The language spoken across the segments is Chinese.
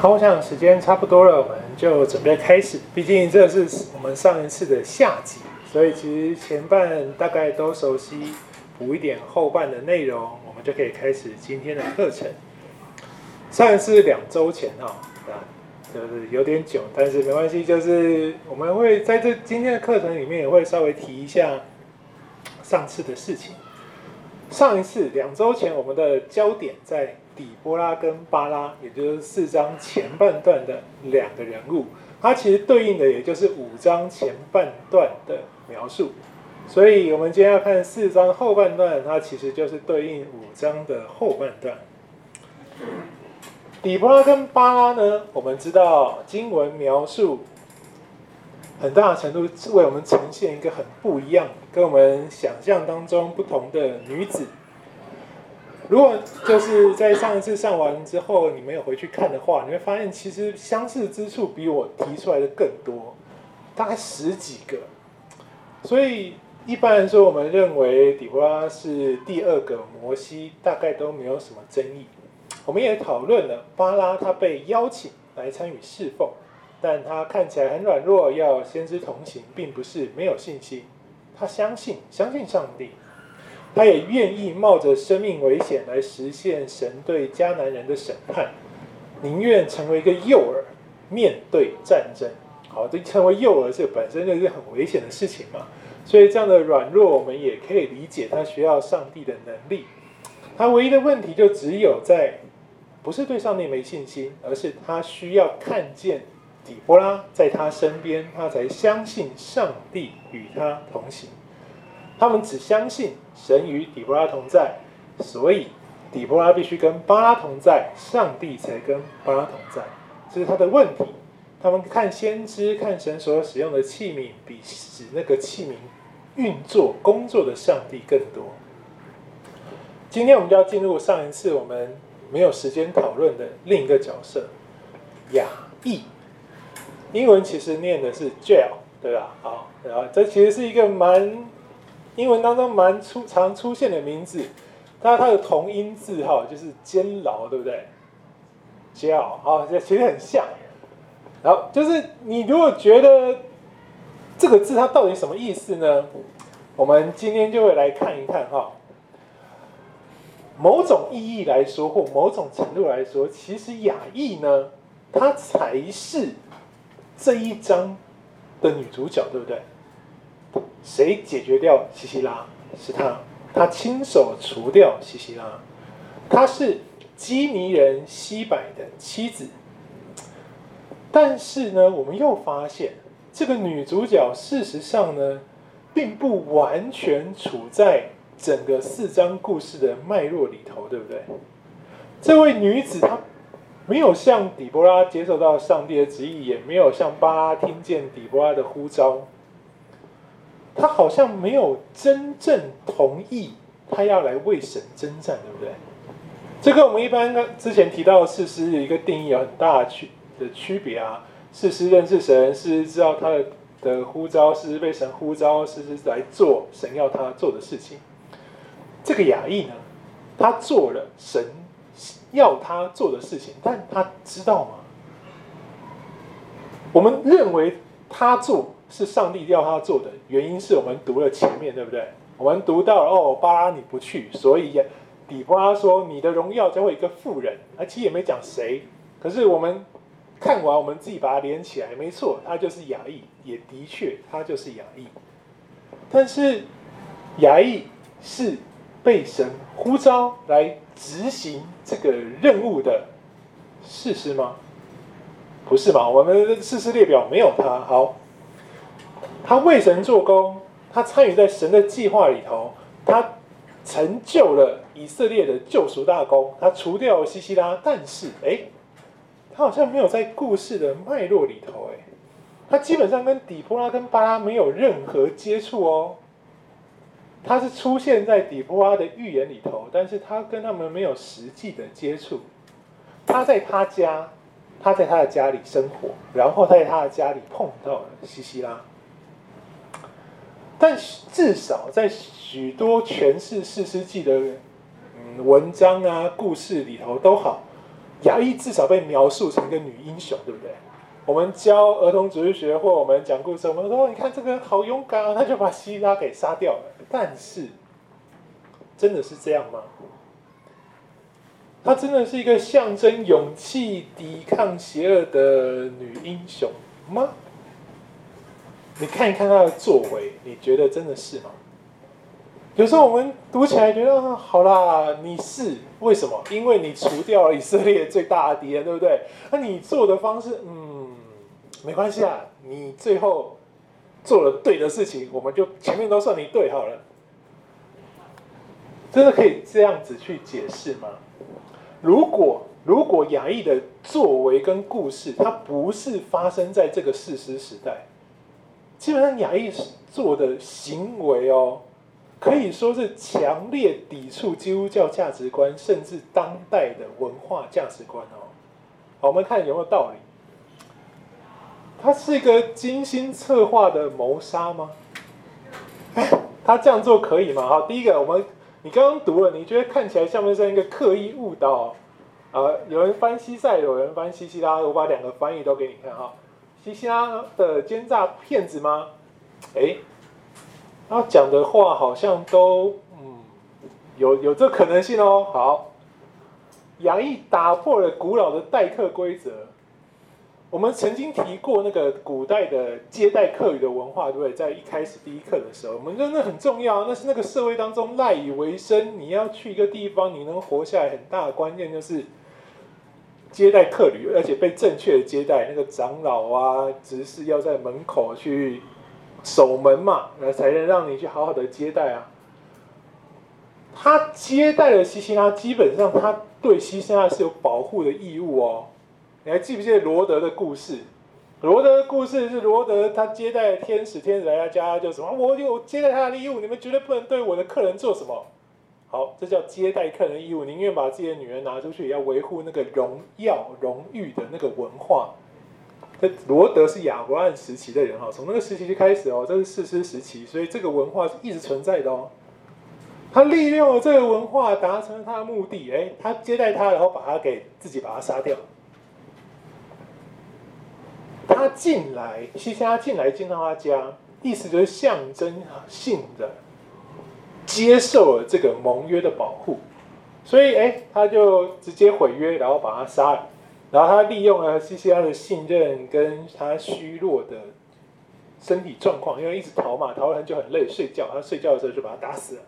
好，我想时间差不多了，我们就准备开始。毕竟这是我们上一次的下集，所以其实前半大概都熟悉，补一点后半的内容，我们就可以开始今天的课程。上一次两周前哈，啊，就是有点久，但是没关系，就是我们会在这今天的课程里面也会稍微提一下上次的事情。上一次两周前，我们的焦点在。底波拉跟巴拉，也就是四章前半段的两个人物，它其实对应的也就是五章前半段的描述。所以，我们今天要看四章后半段，它其实就是对应五章的后半段。底波拉跟巴拉呢，我们知道经文描述很大程度为我们呈现一个很不一样，跟我们想象当中不同的女子。如果就是在上一次上完之后，你没有回去看的话，你会发现其实相似之处比我提出来的更多，大概十几个。所以一般来说，我们认为底波拉是第二个摩西，大概都没有什么争议。我们也讨论了巴拉，他被邀请来参与侍奉，但他看起来很软弱，要先知同行，并不是没有信心，他相信，相信上帝。他也愿意冒着生命危险来实现神对迦南人的审判，宁愿成为一个诱饵，面对战争。好，这成为诱饵，这本身就是很危险的事情嘛。所以这样的软弱，我们也可以理解他需要上帝的能力。他唯一的问题就只有在，不是对上帝没信心，而是他需要看见底波拉在他身边，他才相信上帝与他同行。他们只相信神与底波拉同在，所以底波拉必须跟巴拉同在，上帝才跟巴拉同在，这是他的问题。他们看先知，看神所使用的器皿，比使那个器皿运作工作的上帝更多。今天我们就要进入上一次我们没有时间讨论的另一个角色雅义，英文其实念的是 Jael，对吧？好，然后这其实是一个蛮。英文当中蛮出常出现的名字，它它的同音字哈，就是监牢，对不对？jail 啊，这其实很像。然后就是你如果觉得这个字它到底什么意思呢？我们今天就会来看一看哈。某种意义来说，或某种程度来说，其实雅意呢，她才是这一章的女主角，对不对？谁解决掉西西拉？是他，他亲手除掉西西拉。他是基尼人西百的妻子。但是呢，我们又发现这个女主角事实上呢，并不完全处在整个四章故事的脉络里头，对不对？这位女子她没有像底波拉接受到上帝的旨意，也没有像巴拉听见底波拉的呼召。他好像没有真正同意他要来为神征战，对不对？这跟我们一般之前提到的士师一个定义有很大的区的区别啊。士师认识神，士师知道他的的呼召，士师被神呼召，士师来做神要他做的事情。这个亚义呢，他做了神要他做的事情，但他知道吗？我们认为他做。是上帝要他做的，原因是我们读了前面，对不对？我们读到哦，巴拉你不去，所以底波拉说你的荣耀将会一个富人，而其实也没讲谁。可是我们看完，我们自己把它连起来，没错，他就是亚义，也的确他就是亚义。但是亚义是被神呼召来执行这个任务的事实吗？不是吧？我们的事实列表没有他。好。他为神做工，他参与在神的计划里头，他成就了以色列的救赎大功，他除掉了西西拉，但是哎，他好像没有在故事的脉络里头，哎，他基本上跟底波拉跟巴拉没有任何接触哦，他是出现在底波拉的预言里头，但是他跟他们没有实际的接触，他在他家，他在他的家里生活，然后在他的家里碰到了西西拉。但至少在许多诠释士师记的嗯文章啊故事里头都好，雅意至少被描述成一个女英雄，对不对？我们教儿童主日学或我们讲故事，我们说你看这个人好勇敢啊，他就把希拉给杀掉了。但是，真的是这样吗？她真的是一个象征勇气、抵抗邪恶的女英雄吗？你看一看他的作为，你觉得真的是吗？有时候我们读起来觉得，好啦，你是为什么？因为你除掉了以色列最大的敌人，对不对？那你做的方式，嗯，没关系啊，你最后做了对的事情，我们就前面都算你对好了。真的可以这样子去解释吗？如果如果雅意的作为跟故事，它不是发生在这个事实时代，基本上雅意做的行为哦，可以说是强烈抵触基督教价值观，甚至当代的文化价值观哦。好，我们看有没有道理？他是一个精心策划的谋杀吗？他这样做可以吗？好，第一个我们。你刚刚读了，你觉得看起来像不像一个刻意误导？呃，有人翻西塞，有人翻西西拉，我把两个翻译都给你看哈。西西拉的奸诈骗子吗？哎，他讲的话好像都嗯有有这可能性哦。好，杨毅打破了古老的待客规则。我们曾经提过那个古代的接待客语的文化，对不对？在一开始第一课的时候，我们说那很重要，那是那个社会当中赖以为生。你要去一个地方，你能活下来，很大的关键就是接待客旅，而且被正确的接待。那个长老啊、执事要在门口去守门嘛，那才能让你去好好的接待啊。他接待了西西拉，基本上他对西西拉是有保护的义务哦。你还记不记得罗德的故事？罗德的故事是罗德他接待天使，天使来他家就什么？我有接待他的义务，你们绝对不能对我的客人做什么。好，这叫接待客人义务，宁愿把自己的女儿拿出去，也要维护那个荣耀、荣誉的那个文化。这罗德是亚伯兰时期的人哈，从那个时期就开始哦，这是士师时期，所以这个文化是一直存在的哦。他利用了这个文化达成了他的目的，哎，他接待他，然后把他给自己把他杀掉。他进来，西西拉进来进到他家，意思就是象征性的接受了这个盟约的保护，所以哎，他就直接毁约，然后把他杀了。然后他利用了西西拉的信任跟他虚弱的身体状况，因为一直逃嘛，逃了很久很累，睡觉。他睡觉的时候就把他打死了。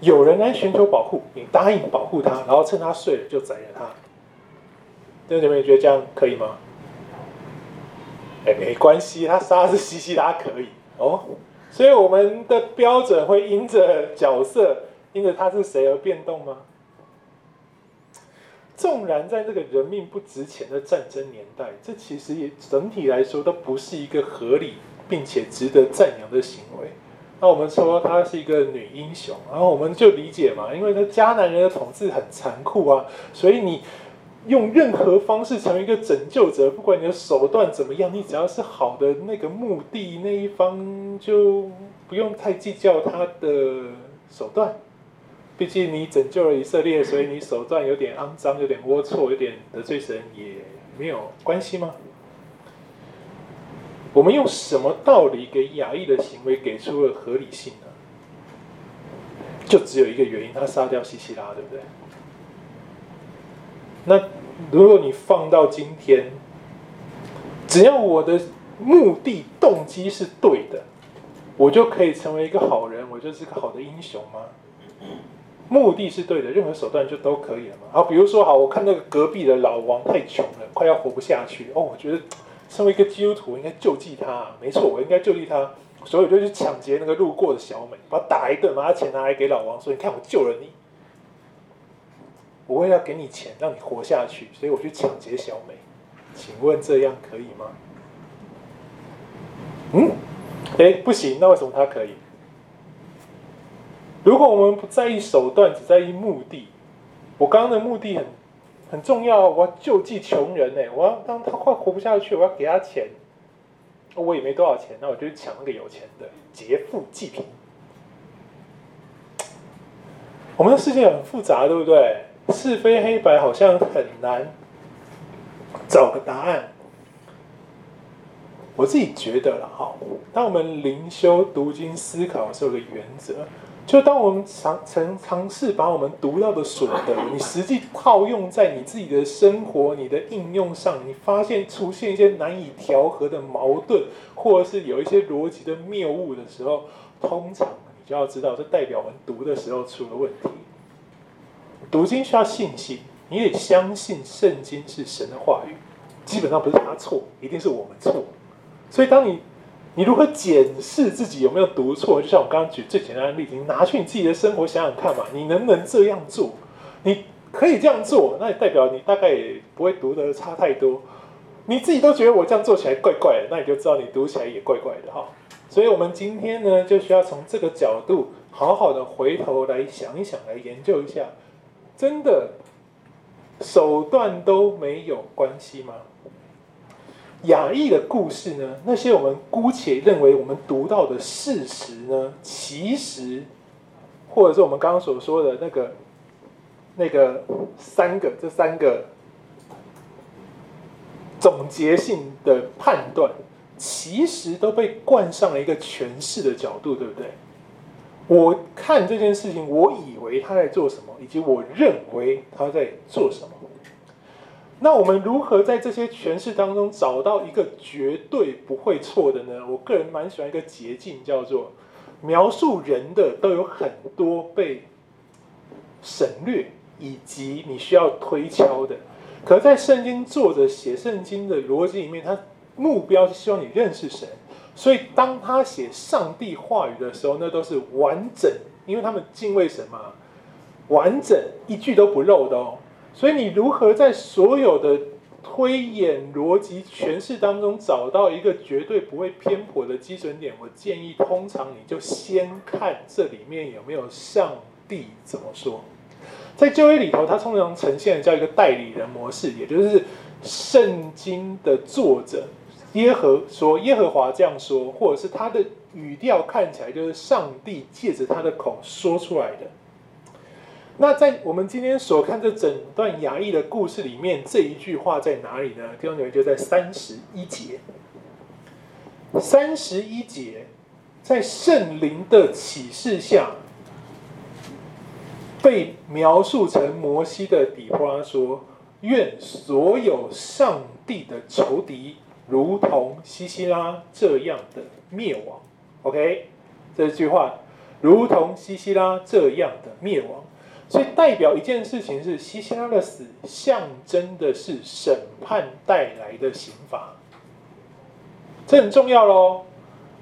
有人来寻求保护，你答应保护他，然后趁他睡了就宰了他。那你们觉得这样可以吗？哎，没关系，他杀的是西西拉可以哦。所以我们的标准会因着角色，因着他是谁而变动吗？纵然在这个人命不值钱的战争年代，这其实也整体来说都不是一个合理并且值得赞扬的行为。那我们说她是一个女英雄，然后我们就理解嘛，因为她迦南人的统治很残酷啊，所以你。用任何方式成为一个拯救者，不管你的手段怎么样，你只要是好的那个目的那一方，就不用太计较他的手段。毕竟你拯救了以色列，所以你手段有点肮脏，有点龌龊，有点得罪神，也没有关系吗？我们用什么道理给亚裔的行为给出了合理性呢？就只有一个原因，他杀掉西西拉，对不对？那如果你放到今天，只要我的目的动机是对的，我就可以成为一个好人，我就是个好的英雄吗？目的是对的，任何手段就都可以了嘛。好，比如说，好，我看那个隔壁的老王太穷了，快要活不下去哦，我觉得身为一个基督徒，应该救济他。没错，我应该救济他，所以我就去抢劫那个路过的小美，把他打一顿，把他钱拿来给老王，说：“你看，我救了你。”我为了给你钱，让你活下去，所以我去抢劫小美。请问这样可以吗？嗯？哎，不行，那为什么他可以？如果我们不在意手段，只在意目的，我刚刚的目的很很重要，我要救济穷人呢，我要当他快活不下去，我要给他钱。我也没多少钱，那我就去抢那个有钱的，劫富济贫。我们的世界很复杂，对不对？是非黑白好像很难找个答案。我自己觉得了哈，当我们灵修、读经、思考的时候，有个原则，就当我们尝尝尝试把我们读到的所得，你实际套用在你自己的生活、你的应用上，你发现出现一些难以调和的矛盾，或者是有一些逻辑的谬误的时候，通常你就要知道，这代表我们读的时候出了问题。读经需要信心，你得相信圣经是神的话语，基本上不是他错，一定是我们错。所以，当你你如何检视自己有没有读错，就像我刚刚举最简单的例子，你拿去你自己的生活想想看嘛，你能不能这样做？你可以这样做，那也代表你大概也不会读得差太多。你自己都觉得我这样做起来怪怪的，那你就知道你读起来也怪怪的哈。所以，我们今天呢，就需要从这个角度，好好的回头来想一想，来研究一下，真的手段都没有关系吗？雅意的故事呢？那些我们姑且认为我们读到的事实呢？其实，或者是我们刚刚所说的那个、那个三个、这三个总结性的判断，其实都被冠上了一个诠释的角度，对不对？我看这件事情，我以为他在做什么，以及我认为他在做什么。那我们如何在这些诠释当中找到一个绝对不会错的呢？我个人蛮喜欢一个捷径，叫做描述人的都有很多被省略，以及你需要推敲的。可在圣经作者写圣经的逻辑里面，他目标是希望你认识神，所以当他写上帝话语的时候，那都是完整，因为他们敬畏神嘛，完整一句都不漏的哦。所以你如何在所有的推演逻辑诠释当中找到一个绝对不会偏颇的基准点？我建议，通常你就先看这里面有没有上帝怎么说。在旧约里头，它通常呈现的叫一个代理人模式，也就是圣经的作者耶和说，耶和华这样说，或者是他的语调看起来就是上帝借着他的口说出来的。那在我们今天所看这整段雅意的故事里面，这一句话在哪里呢？弟兄姊妹就在三十一节。三十一节，在圣灵的启示下，被描述成摩西的底波拉说：“愿所有上帝的仇敌，如同西西拉这样的灭亡。” OK，这句话，如同西西拉这样的灭亡。所以代表一件事情是，西西拉的死象征的是审判带来的刑罚，这很重要喽。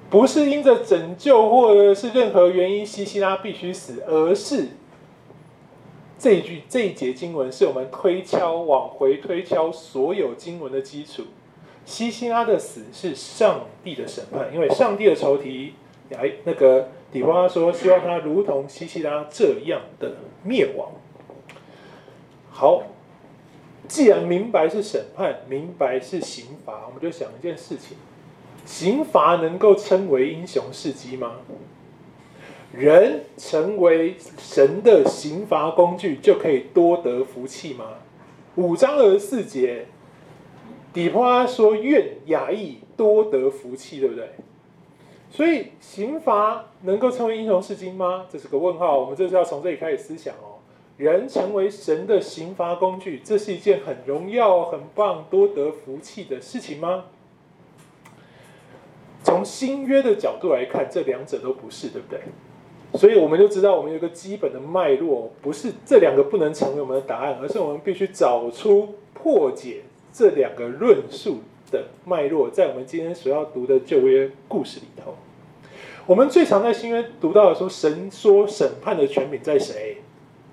不是因着拯救或者是任何原因，西西拉必须死，而是这一句这一节经文是我们推敲往回推敲所有经文的基础。西西拉的死是上帝的审判，因为上帝的仇敌，哎，那个。底波拉说：“希望他如同西西拉这样的灭亡。”好，既然明白是审判，明白是刑罚，我们就想一件事情：刑罚能够称为英雄事迹吗？人成为神的刑罚工具，就可以多得福气吗？五章二十四节，底花说：“愿雅意多得福气，对不对？”所以刑罚能够成为英雄事迹吗？这是个问号。我们这是要从这里开始思想哦。人成为神的刑罚工具，这是一件很荣耀、很棒、多得福气的事情吗？从新约的角度来看，这两者都不是，对不对？所以我们就知道，我们有一个基本的脉络，不是这两个不能成为我们的答案，而是我们必须找出破解这两个论述的脉络，在我们今天所要读的旧约故事里头，我们最常在新约读到的说，神说审判的权柄在谁？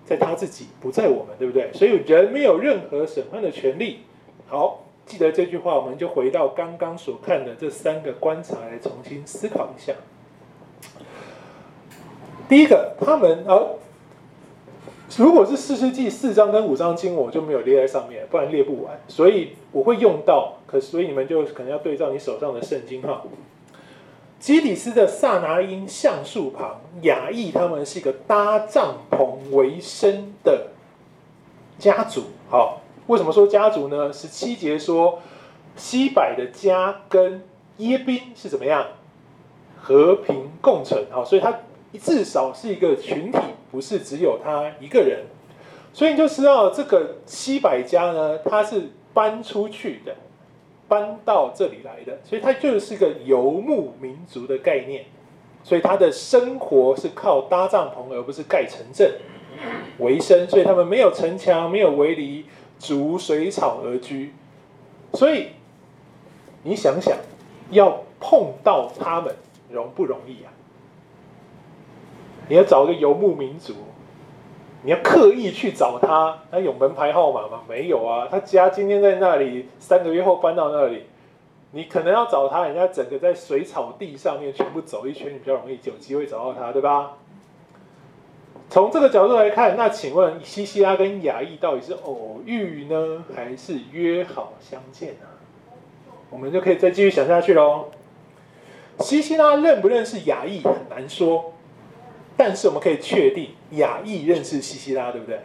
在他自己，不在我们，对不对？所以人没有任何审判的权利。好，记得这句话，我们就回到刚刚所看的这三个观察来重新思考一下。第一个，他们哦。如果是四世纪四章跟五章经，我就没有列在上面，不然列不完，所以我会用到。可所以你们就可能要对照你手上的圣经哈。基底斯的撒拿因橡树旁，雅意他们是一个搭帐篷为生的家族。好，为什么说家族呢？十七节说西百的家跟耶宾是怎么样和平共存？好，所以他至少是一个群体，不是只有他一个人。所以你就知道这个西百家呢，他是搬出去的，搬到这里来的，所以他就是个游牧民族的概念。所以他的生活是靠搭帐篷，而不是盖城镇为生。所以他们没有城墙，没有围篱，逐水草而居。所以你想想，要碰到他们容不容易啊？你要找一个游牧民族，你要刻意去找他，他有门牌号码吗？没有啊，他家今天在那里，三个月后搬到那里。你可能要找他，人家整个在水草地上面全部走一圈，你比较容易有机会找到他，对吧？从这个角度来看，那请问西西拉跟亚忆到底是偶遇呢，还是约好相见呢？我们就可以再继续想下去喽。西西拉认不认识亚忆很难说，但是我们可以确定亚忆认识西西拉，对不对？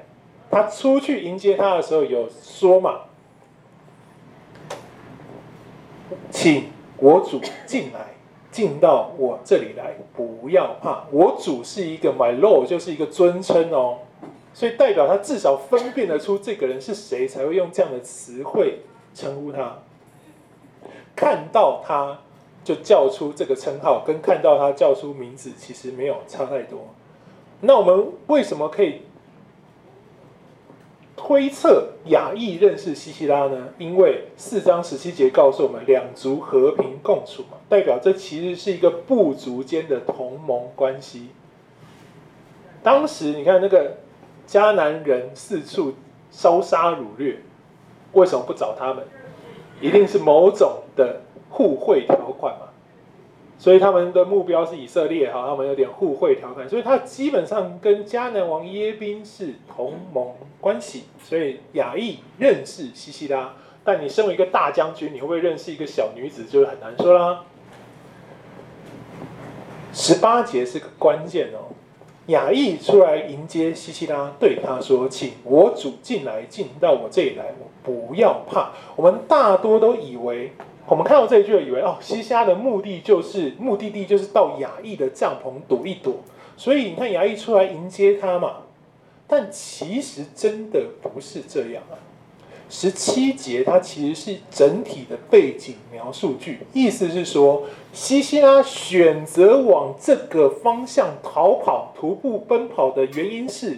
他出去迎接他的时候有说嘛？请我主进来，进到我这里来，不要怕。我主是一个 my lord，就是一个尊称哦，所以代表他至少分辨得出这个人是谁，才会用这样的词汇称呼他。看到他就叫出这个称号，跟看到他叫出名字其实没有差太多。那我们为什么可以？推测亚忆认识西西拉呢？因为四章十七节告诉我们，两族和平共处嘛，代表这其实是一个部族间的同盟关系。当时你看那个迦南人四处烧杀掳掠，为什么不找他们？一定是某种的互惠条款嘛。所以他们的目标是以色列，哈，他们有点互惠条款，所以他基本上跟迦南王耶宾是同盟关系。所以亚忆认识西西拉，但你身为一个大将军，你会不会认识一个小女子，就很难说啦。十八节是个关键哦，亚忆出来迎接西西拉，对他说：“请我主进来，进到我这里来，我不要怕。”我们大多都以为。我们看到这一句，以为哦，西西拉的目的就是目的地就是到亚忆的帐篷躲一躲，所以你看亚忆出来迎接他嘛。但其实真的不是这样啊。十七节它其实是整体的背景描述句，意思是说西西拉选择往这个方向逃跑、徒步奔跑的原因是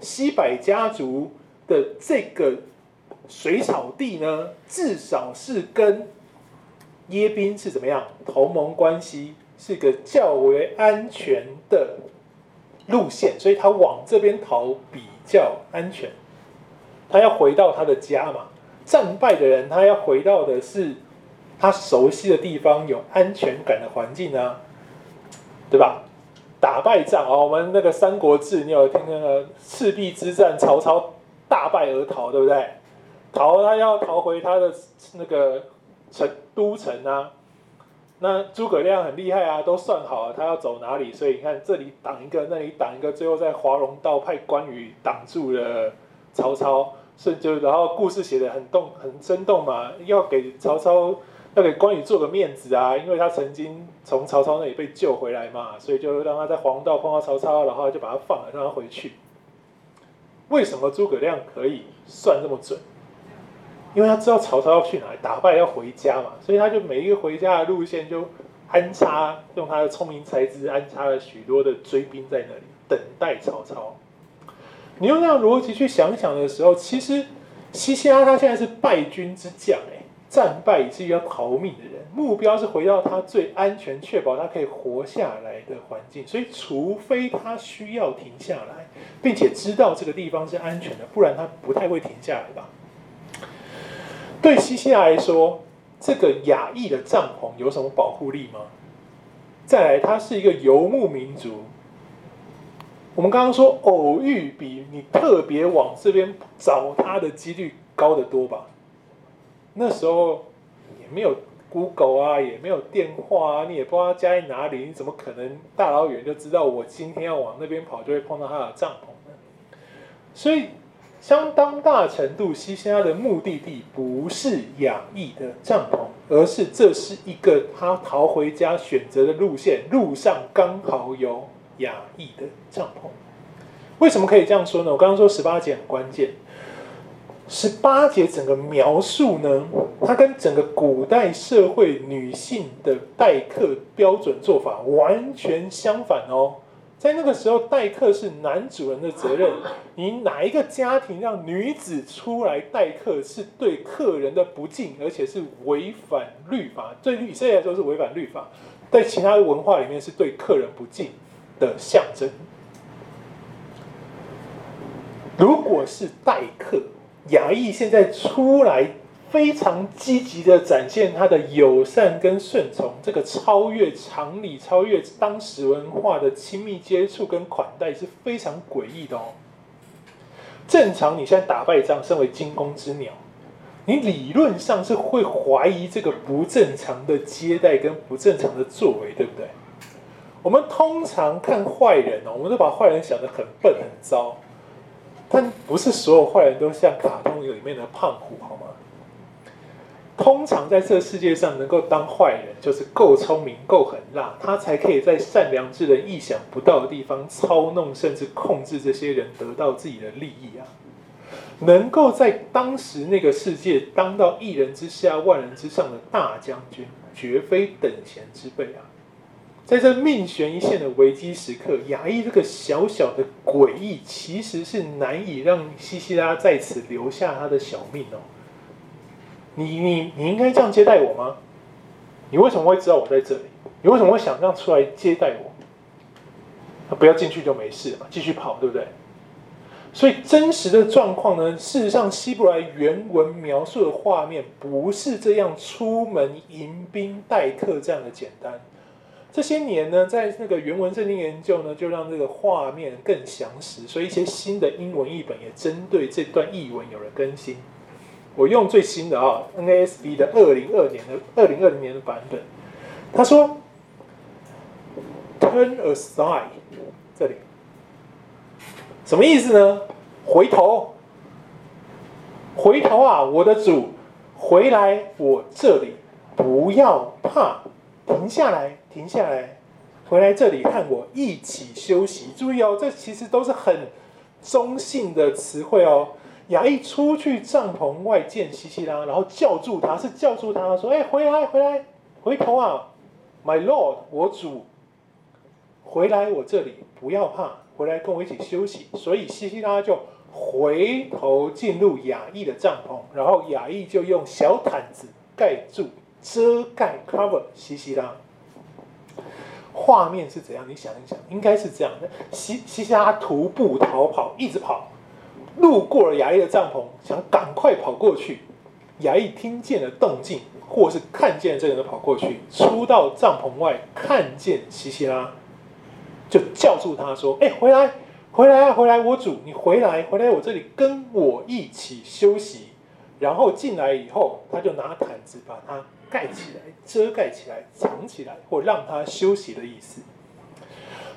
西百家族的这个水草地呢，至少是跟。耶宾是怎么样？同盟关系是个较为安全的路线，所以他往这边逃比较安全。他要回到他的家嘛？战败的人，他要回到的是他熟悉的地方，有安全感的环境啊，对吧？打败仗哦，我们那个《三国志》，你有听那个赤壁之战，曹操大败而逃，对不对？逃，他要逃回他的那个。城都城啊，那诸葛亮很厉害啊，都算好了他要走哪里，所以你看这里挡一个，那里挡一个，最后在华容道派关羽挡住了曹操，是就然后故事写得很动很生动嘛，要给曹操要给关羽做个面子啊，因为他曾经从曹操那里被救回来嘛，所以就让他在华容道碰到曹操，然后就把他放了，让他回去。为什么诸葛亮可以算这么准？因为他知道曹操要去哪里，打败要回家嘛，所以他就每一个回家的路线就安插，用他的聪明才智安插了许多的追兵在那里等待曹操。你用那样逻辑去想想的时候，其实西西拉他现在是败军之将，哎，战败以至于要逃命的人，目标是回到他最安全、确保他可以活下来的环境。所以，除非他需要停下来，并且知道这个地方是安全的，不然他不太会停下来吧。对西西来说，这个亚裔的帐篷有什么保护力吗？再来，他是一个游牧民族。我们刚刚说偶遇比你特别往这边找他的几率高得多吧？那时候也没有 Google 啊，也没有电话啊，你也不知道他家在哪里，你怎么可能大老远就知道我今天要往那边跑就会碰到他的帐篷呢？所以。相当大程度，西西拉的目的地不是亚裔的帐篷，而是这是一个他逃回家选择的路线，路上刚好有亚裔的帐篷。为什么可以这样说呢？我刚刚说十八节很关键，十八节整个描述呢，它跟整个古代社会女性的待客标准做法完全相反哦。在那个时候，待客是男主人的责任。你哪一个家庭让女子出来待客，是对客人的不敬，而且是违反律法。对以色列来说是违反律法，在其他文化里面是对客人不敬的象征。如果是待客，亚裔现在出来。非常积极的展现他的友善跟顺从，这个超越常理、超越当时文化的亲密接触跟款待是非常诡异的哦。正常，你现在打败仗，身为惊弓之鸟，你理论上是会怀疑这个不正常的接待跟不正常的作为，对不对？我们通常看坏人哦，我们都把坏人想得很笨很糟，但不是所有坏人都像卡通里面的胖虎，好吗？通常在这个世界上，能够当坏人，就是够聪明、够狠辣，他才可以在善良之人意想不到的地方操弄，甚至控制这些人，得到自己的利益啊！能够在当时那个世界当到一人之下、万人之上的大将军，绝非等闲之辈啊！在这命悬一线的危机时刻，亚裔这个小小的诡异，其实是难以让西西拉在此留下他的小命哦。你你你应该这样接待我吗？你为什么会知道我在这里？你为什么会想这样出来接待我？不要进去就没事嘛，继续跑，对不对？所以真实的状况呢，事实上希伯来原文描述的画面不是这样出门迎宾待客这样的简单。这些年呢，在那个原文圣经研究呢，就让这个画面更详实，所以一些新的英文译本也针对这段译文有了更新。我用最新的啊，NASB 的二零二年的二零二零年的版本。他说：“Turn aside，这里什么意思呢？回头，回头啊，我的主，回来我这里，不要怕，停下来，停下来，回来这里和我一起休息。注意哦，这其实都是很中性的词汇哦。”亚裔出去帐篷外见西西拉，然后叫住他，是叫住他说：“哎，回来，回来，回头啊，My Lord，我主，回来我这里，不要怕，回来跟我一起休息。”所以西西拉就回头进入亚裔的帐篷，然后亚裔就用小毯子盖住遮盖 cover 西西拉。画面是怎样？你想一想，应该是这样的：西西西拉徒步逃跑，一直跑。路过了亚裔的帐篷，想赶快跑过去。亚裔听见了动静，或是看见这个人跑过去，出到帐篷外，看见西西拉，就叫住他说：“哎，回来，回来啊，回来！我主，你回来，回来我这里跟我一起休息。”然后进来以后，他就拿毯子把它盖起来，遮盖起来，藏起来，或让他休息的意思。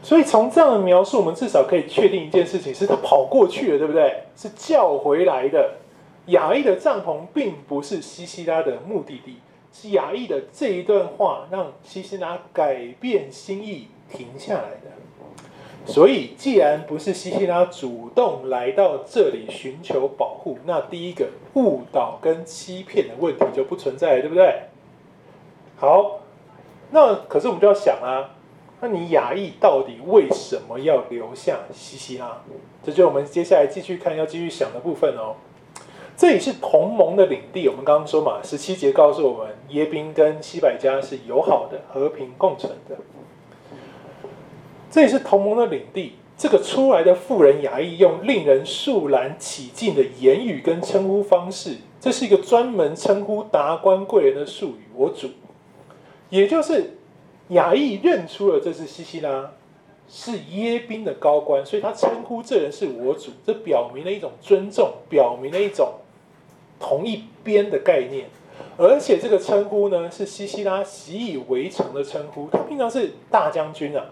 所以从这样的描述，我们至少可以确定一件事情：是他跑过去了，对不对？是叫回来的。亚裔的帐篷并不是西西拉的目的地，是亚裔的这一段话让西西拉改变心意，停下来的。所以，既然不是西西拉主动来到这里寻求保护，那第一个误导跟欺骗的问题就不存在了，对不对？好，那可是我们就要想啊。那你亚裔到底为什么要留下西西拉？这就是我们接下来继续看要继续想的部分哦。这里是同盟的领地，我们刚刚说嘛，十七节告诉我们耶宾跟西百家是友好的、和平共存的。这里是同盟的领地，这个出来的富人雅裔用令人肃然起敬的言语跟称呼方式，这是一个专门称呼达官贵人的术语。我主，也就是。亚裔认出了这是西西拉，是耶宾的高官，所以他称呼这人是我主，这表明了一种尊重，表明了一种同一边的概念。而且这个称呼呢，是西西拉习以为常的称呼。他平常是大将军啊，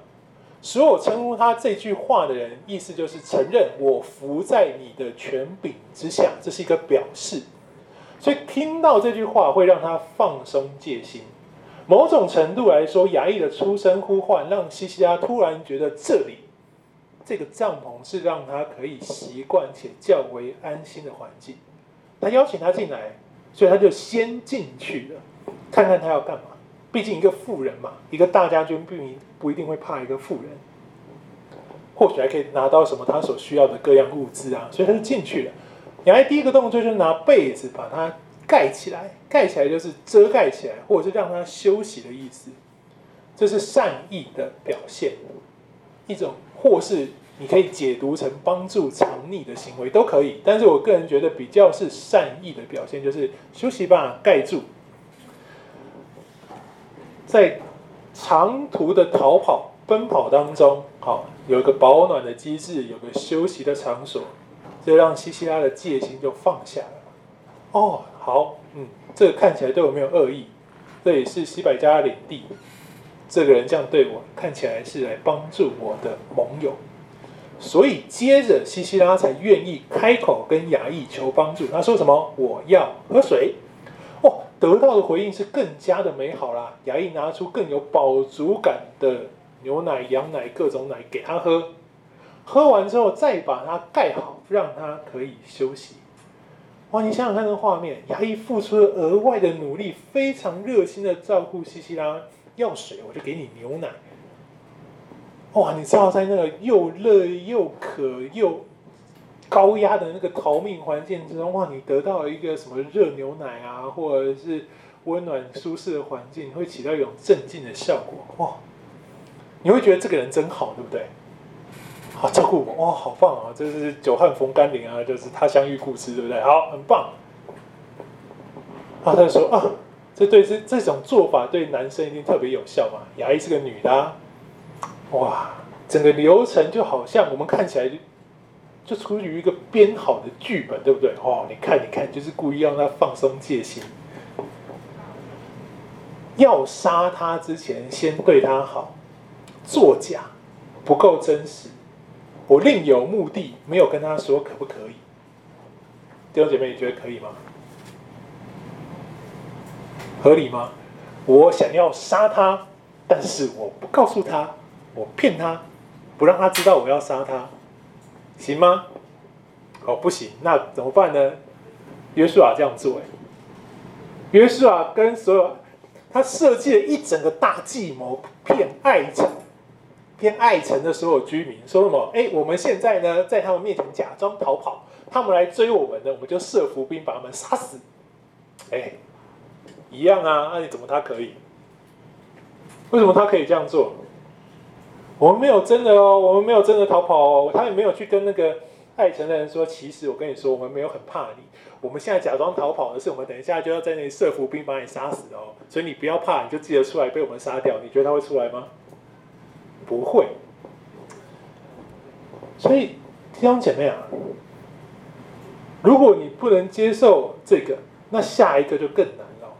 所有称呼他这句话的人，意思就是承认我服在你的权柄之下，这是一个表示。所以听到这句话会让他放松戒心。某种程度来说，衙役的出声呼唤让西西拉突然觉得这里这个帐篷是让他可以习惯且较为安心的环境。他邀请他进来，所以他就先进去了，看看他要干嘛。毕竟一个富人嘛，一个大家军并不一定会怕一个富人，或许还可以拿到什么他所需要的各样物资啊，所以他就进去了。衙役第一个动作就是拿被子把它盖起来，盖起来就是遮盖起来，或者是让他休息的意思。这是善意的表现，一种或是你可以解读成帮助藏匿的行为都可以。但是我个人觉得比较是善意的表现，就是休息吧，盖住。在长途的逃跑、奔跑当中，好，有一个保暖的机制，有个休息的场所，这让西西拉的戒心就放下了。哦，好，嗯，这个看起来对我没有恶意，这也是西百家的领地，这个人这样对我，看起来是来帮助我的盟友，所以接着西西拉才愿意开口跟雅意求帮助。他说什么？我要喝水。哦得到的回应是更加的美好啦！雅意拿出更有饱足感的牛奶、羊奶、各种奶给他喝，喝完之后再把它盖好，让他可以休息。哇！你想想看那画面，牙医付出了额外的努力，非常热心的照顾西西拉。要水我就给你牛奶。哇！你知道在那个又热又渴又高压的那个逃命环境之中，哇！你得到了一个什么热牛奶啊，或者是温暖舒适的环境，会起到一种镇静的效果，哇！你会觉得这个人真好，对不对？好照顾我，哇，好棒啊！这是久旱逢甘霖啊，就是他乡遇故知，对不对？好，很棒。啊，他就说啊，这对这这种做法对男生一定特别有效嘛。牙医是个女的啊，哇，整个流程就好像我们看起来就。就出于一个编好的剧本，对不对？哦，你看，你看，就是故意让他放松戒心。要杀他之前，先对他好，作假，不够真实。我另有目的，没有跟他说，可不可以？弟兄姐妹，你觉得可以吗？合理吗？我想要杀他，但是我不告诉他，我骗他，不让他知道我要杀他。行吗？哦，不行，那怎么办呢？约书亚这样做，约书亚跟所有他设计了一整个大计谋，骗爱城，偏爱城的所有居民，说什么？哎，我们现在呢，在他们面前假装逃跑，他们来追我们呢，我们就设伏兵把他们杀死。哎，一样啊，那你怎么他可以？为什么他可以这样做？我们没有真的哦，我们没有真的逃跑哦。他也没有去跟那个爱城的人说，其实我跟你说，我们没有很怕你。我们现在假装逃跑的是，我们等一下就要在那里设伏兵把你杀死哦。所以你不要怕，你就记得出来被我们杀掉。你觉得他会出来吗？不会。所以弟兄姐妹啊，如果你不能接受这个，那下一个就更难了。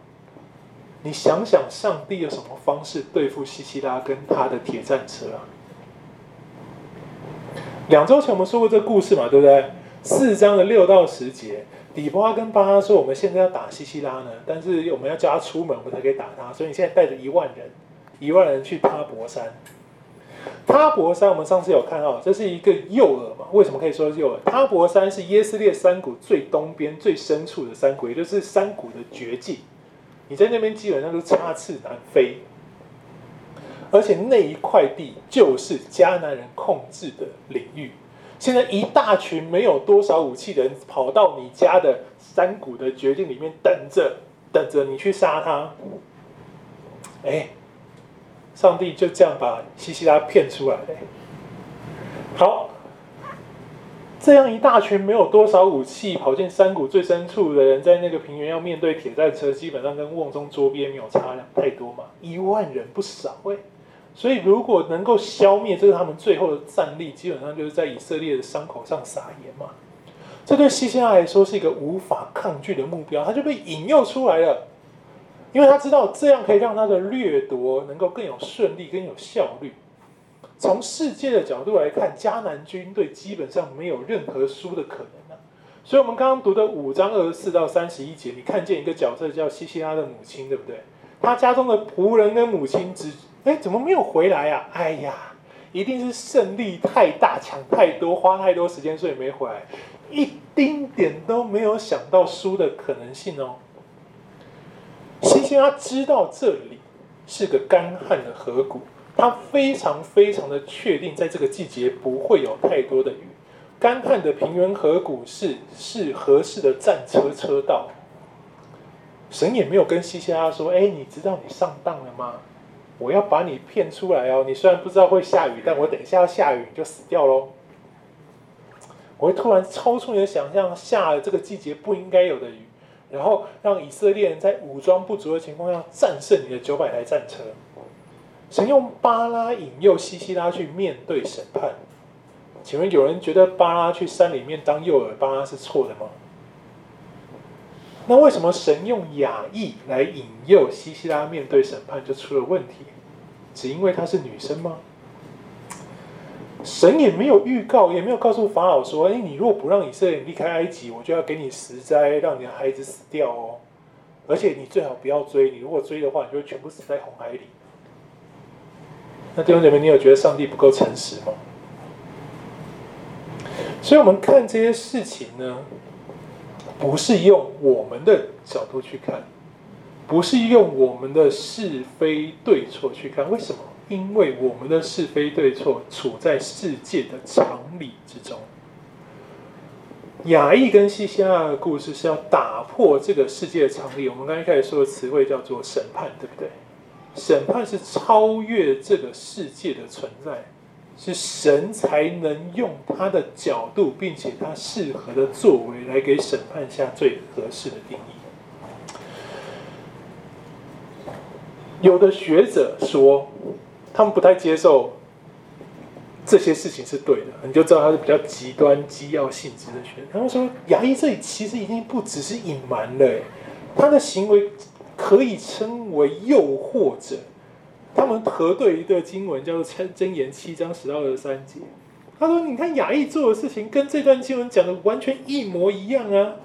你想想，上帝有什么方式对付西西拉跟他的铁战车啊？两周前我们说过这个故事嘛，对不对？四章的六到十节，底波拉跟巴拉说：“我们现在要打西西拉呢，但是我们要叫他出门，我们才可以打他。所以你现在带着一万人，一万人去他泊山。他博山，我们上次有看到，这是一个诱饵嘛？为什么可以说是诱饵？他泊山是耶斯列山谷最东边、最深处的山谷，也就是山谷的绝境。你在那边基本上都插翅难飞。”而且那一块地就是迦南人控制的领域。现在一大群没有多少武器的人跑到你家的山谷的绝境里面，等着等着你去杀他。哎，上帝就这样把西西拉骗出来。好，这样一大群没有多少武器跑进山谷最深处的人，在那个平原要面对铁战车，基本上跟瓮中捉鳖没有差太多嘛。一万人不少哎。所以，如果能够消灭，这是他们最后的战力，基本上就是在以色列的伤口上撒盐嘛。这对西西拉来说是一个无法抗拒的目标，他就被引诱出来了，因为他知道这样可以让他的掠夺能够更有顺利、更有效率。从世界的角度来看，迦南军队基本上没有任何输的可能啊。所以，我们刚刚读的五章二十四到三十一节，你看见一个角色叫西西拉的母亲，对不对？他家中的仆人跟母亲只，哎，怎么没有回来啊？哎呀，一定是胜利太大，抢太多，花太多时间，所以没回来，一丁点都没有想到输的可能性哦。西西拉知道这里是个干旱的河谷。他非常非常的确定，在这个季节不会有太多的雨。干旱的平原河谷是是合适的战车车道。神也没有跟西西拉说：“哎，你知道你上当了吗？我要把你骗出来哦。你虽然不知道会下雨，但我等一下要下雨，你就死掉喽。我会突然超出你的想象，下了这个季节不应该有的雨，然后让以色列人在武装不足的情况下战胜你的九百台战车。”神用巴拉引诱西西拉去面对审判，请问有人觉得巴拉去山里面当诱饵巴拉是错的吗？那为什么神用雅意来引诱西西拉面对审判就出了问题？只因为她是女生吗？神也没有预告，也没有告诉法老说：“哎，你如果不让以色列离开埃及，我就要给你十灾，让你的孩子死掉哦。而且你最好不要追，你如果追的话，你就会全部死在红海里。”那弟兄姐妹，你有觉得上帝不够诚实吗？所以，我们看这些事情呢，不是用我们的角度去看，不是用我们的是非对错去看。为什么？因为我们的是非对错处在世界的常理之中。亚裔跟西西拉的故事是要打破这个世界的常理。我们刚才开始说的词汇叫做审判，对不对？审判是超越这个世界的存在，是神才能用他的角度，并且他适合的作为来给审判下最合适的定义。有的学者说，他们不太接受这些事情是对的，你就知道他是比较极端、机要性质的学者。他们说，亚裔这里其实已经不只是隐瞒了，他的行为。可以称为诱惑者。他们核对一个经文，叫做《真言》七章十到二十三节。他说：“你看亚裔做的事情，跟这段经文讲的完全一模一样啊！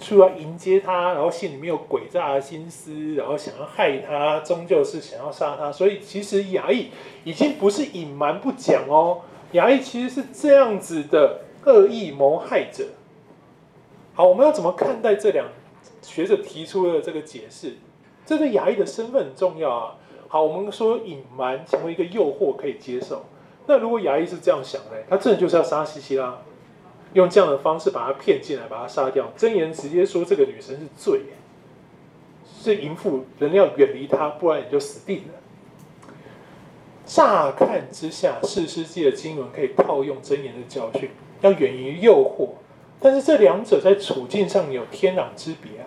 出来迎接他，然后心里面有诡诈的心思，然后想要害他，终究是想要杀他。所以其实衙役已经不是隐瞒不讲哦，衙役其实是这样子的恶意谋害者。好，我们要怎么看待这两？”学者提出的这个解释，这对衙役的身份很重要啊。好，我们说隐瞒成为一个诱惑可以接受。那如果衙役是这样想的，他真的就是要杀西西拉，用这样的方式把他骗进来，把他杀掉。真言直接说这个女生是罪，是淫妇，人要远离她，不然你就死定了。乍看之下，世师记的经文可以套用真言的教训，要远离诱惑。但是这两者在处境上有天壤之别啊！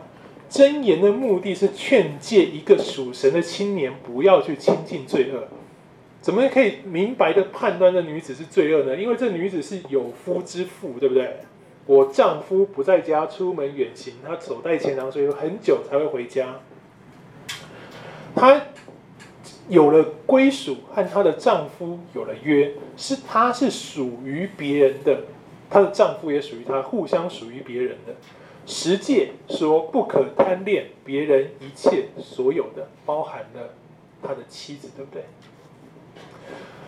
真言的目的是劝诫一个属神的青年不要去亲近罪恶。怎么可以明白的判断这女子是罪恶呢？因为这女子是有夫之妇，对不对？我丈夫不在家，出门远行，她手带钱囊，所以很久才会回家。她有了归属，和她的丈夫有了约，是她是属于别人的。她的丈夫也属于她，互相属于别人的。十诫说不可贪恋别人一切所有的，包含了他的妻子，对不对？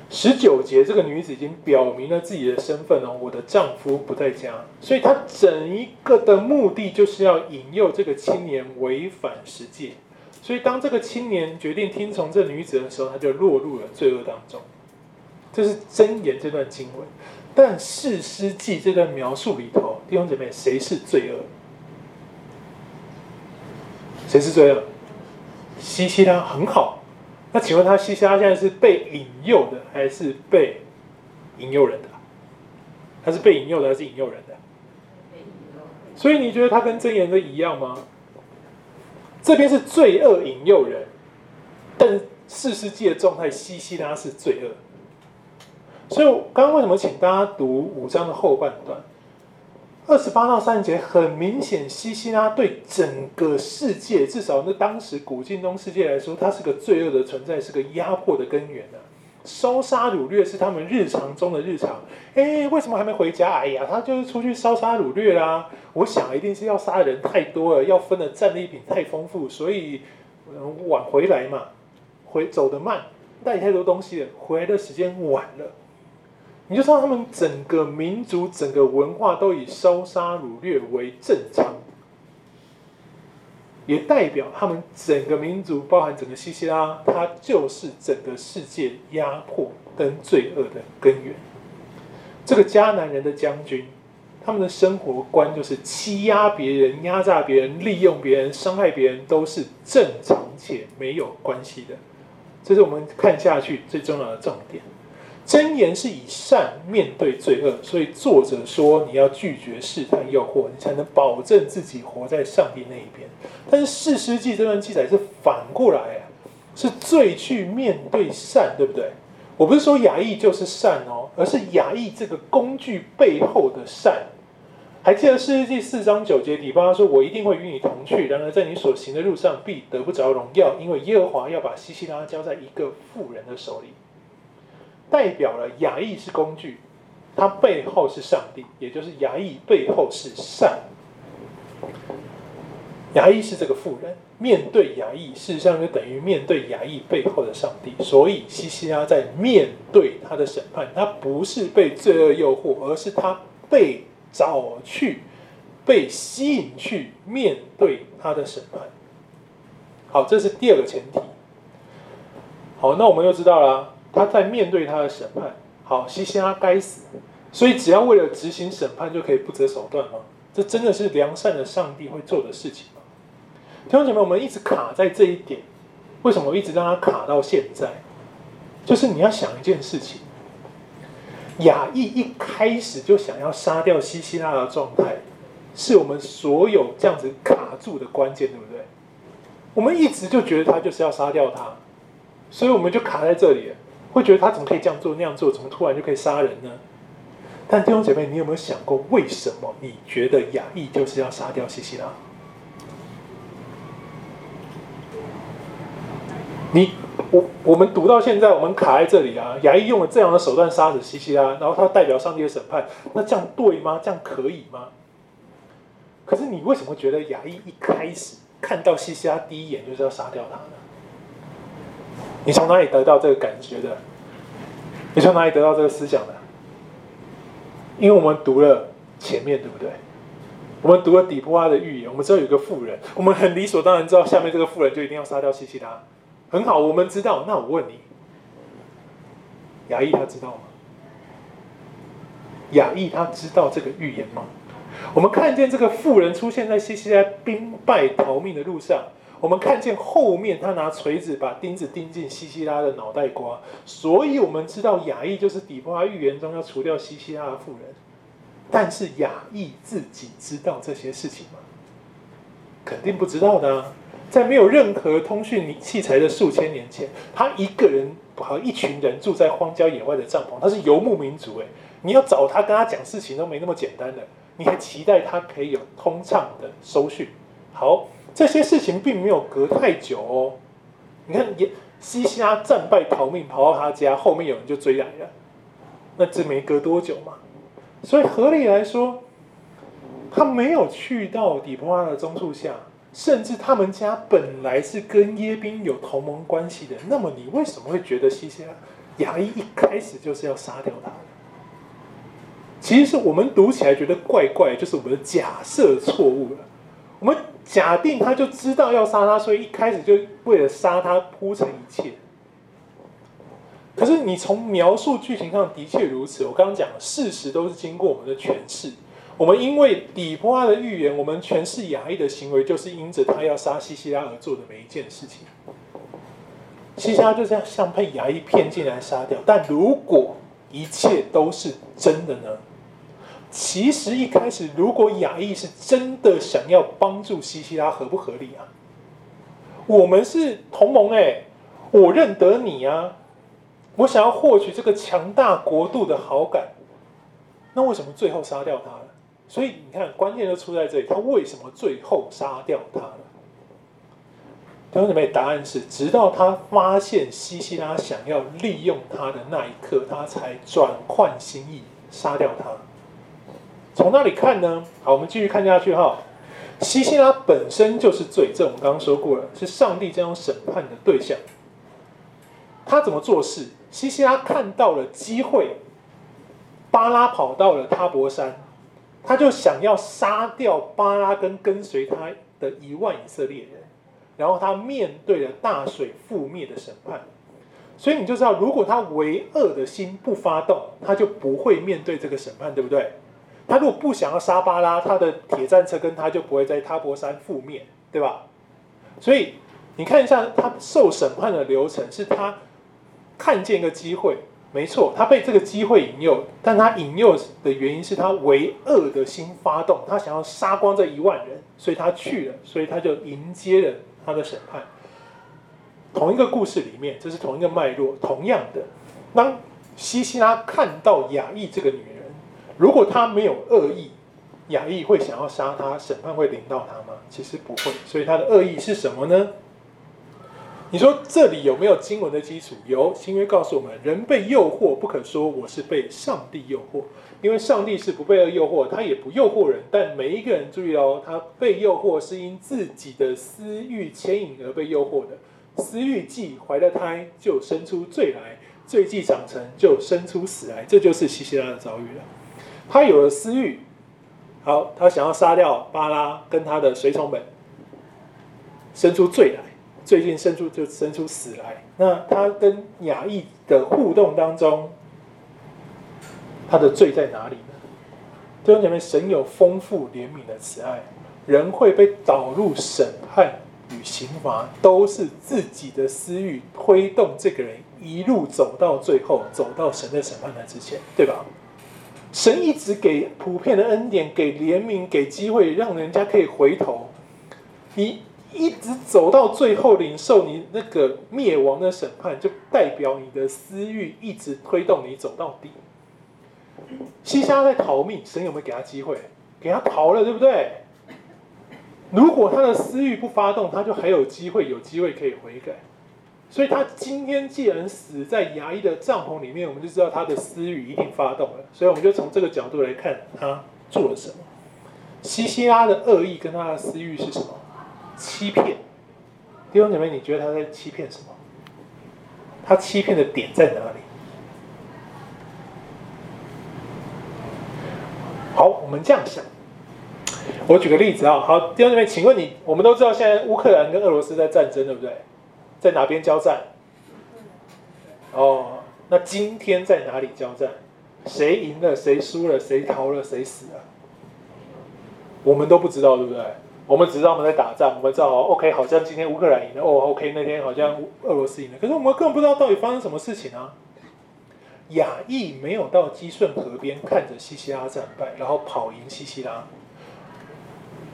十九节，这个女子已经表明了自己的身份哦，我的丈夫不在家，所以她整一个的目的就是要引诱这个青年违反十诫。所以当这个青年决定听从这女子的时候，他就落入了罪恶当中。这是箴言这段经文。但士师记这段描述里头，弟兄姐妹，谁是罪恶？谁是罪恶？西西拉很好，那请问他西西拉现在是被引诱的，还是被引诱人的？他是被引诱的，还是引诱人的？所以你觉得他跟真言的一样吗？这边是罪恶引诱人，但四世纪的状态，西西拉是罪恶。所以，刚刚为什么请大家读五章的后半段？二十八到三十节，很明显，西西拉对整个世界，至少那当时古近东世界来说，它是个罪恶的存在，是个压迫的根源啊。烧杀掳掠是他们日常中的日常。哎，为什么还没回家？哎呀，他就是出去烧杀掳掠啦。我想一定是要杀的人太多了，要分的战利品太丰富，所以晚回来嘛，回走得慢，带太多东西了，回来的时间晚了。你就知道他们整个民族、整个文化都以烧杀掳掠为正常。也代表他们整个民族，包含整个西西拉，它就是整个世界压迫跟罪恶的根源。这个迦南人的将军，他们的生活观就是欺压别人、压榨别人、利用别人、伤害别人，都是正常且没有关系的。这是我们看下去最重要的重点。箴言是以善面对罪恶，所以作者说你要拒绝试探诱惑，你才能保证自己活在上帝那一边。但是士师记这段记载是反过来，是罪去面对善，对不对？我不是说雅意就是善哦，而是雅意这个工具背后的善。还记得士师记四章九节底巴说：“我一定会与你同去，然而在你所行的路上必得不着荣耀，因为耶和华要把西西拉交在一个富人的手里。”代表了雅意是工具，它背后是上帝，也就是雅意背后是善。雅意是这个妇人，面对雅意，事实上就等于面对雅意背后的上帝。所以西西拉在面对他的审判，他不是被罪恶诱惑，而是他被找去、被吸引去面对他的审判。好，这是第二个前提。好，那我们又知道了。他在面对他的审判，好，西西拉该死，所以只要为了执行审判就可以不择手段吗？这真的是良善的上帝会做的事情吗？弟兄姐妹，我们一直卡在这一点，为什么我一直让他卡到现在？就是你要想一件事情，雅意一开始就想要杀掉西西拉的状态，是我们所有这样子卡住的关键，对不对？我们一直就觉得他就是要杀掉他，所以我们就卡在这里了。会觉得他怎么可以这样做那样做？怎么突然就可以杀人呢？但弟兄姐妹，你有没有想过，为什么你觉得雅意就是要杀掉西西拉？你我我们读到现在，我们卡在这里啊！雅意用了这样的手段杀死西西拉，然后他代表上帝的审判，那这样对吗？这样可以吗？可是你为什么觉得雅意一开始看到西西拉第一眼就是要杀掉他呢？你从哪里得到这个感觉的？你从哪里得到这个思想的？因为我们读了前面，对不对？我们读了底波拉的预言，我们知道有个妇人，我们很理所当然知道下面这个妇人就一定要杀掉西西拉。很好，我们知道。那我问你，雅意他知道吗？雅意他知道这个预言吗？我们看见这个妇人出现在西西拉兵败逃命的路上。我们看见后面，他拿锤子把钉子钉进西西拉的脑袋瓜，所以我们知道雅意就是底波拉预言中要除掉西西拉的妇人。但是雅意自己知道这些事情吗？肯定不知道的。在没有任何通讯器材的数千年前，他一个人和一群人住在荒郊野外的帐篷，他是游牧民族诶，你要找他跟他讲事情都没那么简单的，你还期待他可以有通畅的收讯？好。这些事情并没有隔太久哦，你看，西西拉战败逃命跑到他家，后面有人就追来了，那这没隔多久嘛，所以合理来说，他没有去到底波拉的棕树下，甚至他们家本来是跟耶宾有同盟关系的，那么你为什么会觉得西西拉牙医一开始就是要杀掉他？其实是我们读起来觉得怪怪，就是我们的假设错误了。我们假定他就知道要杀他，所以一开始就为了杀他铺成一切。可是你从描述剧情上的确如此。我刚刚讲的事实都是经过我们的诠释。我们因为底波拉的预言，我们诠释雅意的行为就是因着他要杀西西拉而做的每一件事情。西西拉就这样像被雅意骗进来杀掉。但如果一切都是真的呢？其实一开始，如果雅意是真的想要帮助西西拉，合不合理啊？我们是同盟哎，我认得你啊，我想要获取这个强大国度的好感，那为什么最后杀掉他了？所以你看，关键就出在这里，他为什么最后杀掉他了？弟兄姊妹，答案是，直到他发现西西拉想要利用他的那一刻，他才转换心意，杀掉他。从那里看呢？好，我们继续看下去哈。西西拉本身就是罪，证我们刚刚说过了，是上帝将要审判的对象。他怎么做事？西西拉看到了机会，巴拉跑到了他伯山，他就想要杀掉巴拉跟跟随他的一万以色列人。然后他面对了大水覆灭的审判，所以你就知道，如果他为恶的心不发动，他就不会面对这个审判，对不对？他如果不想要杀巴拉，他的铁战车跟他就不会在他泊山覆灭，对吧？所以你看一下他受审判的流程，是他看见一个机会，没错，他被这个机会引诱，但他引诱的原因是他为恶的心发动，他想要杀光这一万人，所以他去了，所以他就迎接了。他的审判，同一个故事里面，这是同一个脉络。同样的，当西西拉看到雅意这个女，如果他没有恶意，雅亿会想要杀他，审判会临到他吗？其实不会。所以他的恶意是什么呢？你说这里有没有经文的基础？有，新约告诉我们，人被诱惑，不可说我是被上帝诱惑。因为上帝是不被诱惑，他也不诱惑人。但每一个人注意哦，他被诱惑是因自己的私欲牵引而被诱惑的。私欲既怀了胎，就生出罪来；罪既长成，就生出死来。这就是西西拉的遭遇了。他有了私欲，好，他想要杀掉巴拉跟他的随从们，生出罪来。最近生出就生出死来。那他跟雅意的互动当中。他的罪在哪里呢？弟兄姐妹，神有丰富怜悯的慈爱，人会被导入审判与刑罚，都是自己的私欲推动这个人一路走到最后，走到神的审判台之前，对吧？神一直给普遍的恩典，给怜悯，给机会，让人家可以回头。你一直走到最后，领受你那个灭亡的审判，就代表你的私欲一直推动你走到底。西西拉在逃命，神有没有给他机会？给他逃了，对不对？如果他的私欲不发动，他就还有机会，有机会可以悔改。所以他今天既然死在牙医的帐篷里面，我们就知道他的私欲一定发动了。所以我们就从这个角度来看他做了什么。西西拉的恶意跟他的私欲是什么？欺骗。弟兄姐妹，你觉得他在欺骗什么？他欺骗的点在哪里？好，我们这样想。我举个例子啊，好，弟兄姊妹，请问你，我们都知道现在乌克兰跟俄罗斯在战争，对不对？在哪边交战？哦，那今天在哪里交战？谁赢了？谁输了？谁逃了？谁死了？我们都不知道，对不对？我们只知道我们在打仗，我们知道，OK，好像今天乌克兰赢了，哦，OK，那天好像俄罗斯赢了，可是我们根本不知道到底发生什么事情啊。雅亿没有到基顺河边看着西西拉战败，然后跑赢西西拉，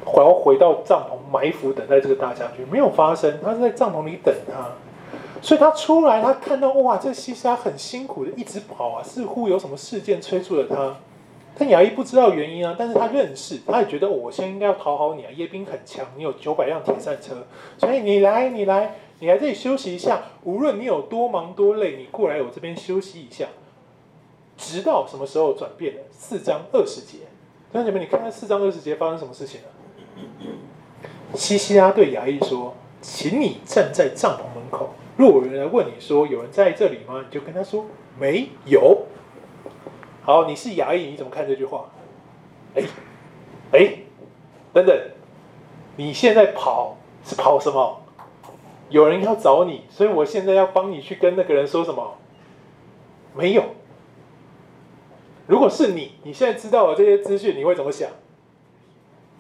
然后回到帐篷埋伏等待这个大将军，没有发生。他是在帐篷里等他，所以他出来，他看到哇，这西沙很辛苦的一直跑啊，似乎有什么事件催促了他。但雅亿不知道原因啊，但是他认识，他也觉得我现在应该要讨好你啊，叶斌很强，你有九百辆铁战车，所以你来，你来，你来这里休息一下。无论你有多忙多累，你过来我这边休息一下。直到什么时候转变了？四章二十节，弟兄姐妹，你看看四章二十节发生什么事情了？西西拉对牙医说：“请你站在帐篷门口，若有人来问你说有人在这里吗？你就跟他说没有。”好，你是牙医，你怎么看这句话？哎哎，等等，你现在跑是跑什么？有人要找你，所以我现在要帮你去跟那个人说什么？没有。如果是你，你现在知道了这些资讯，你会怎么想？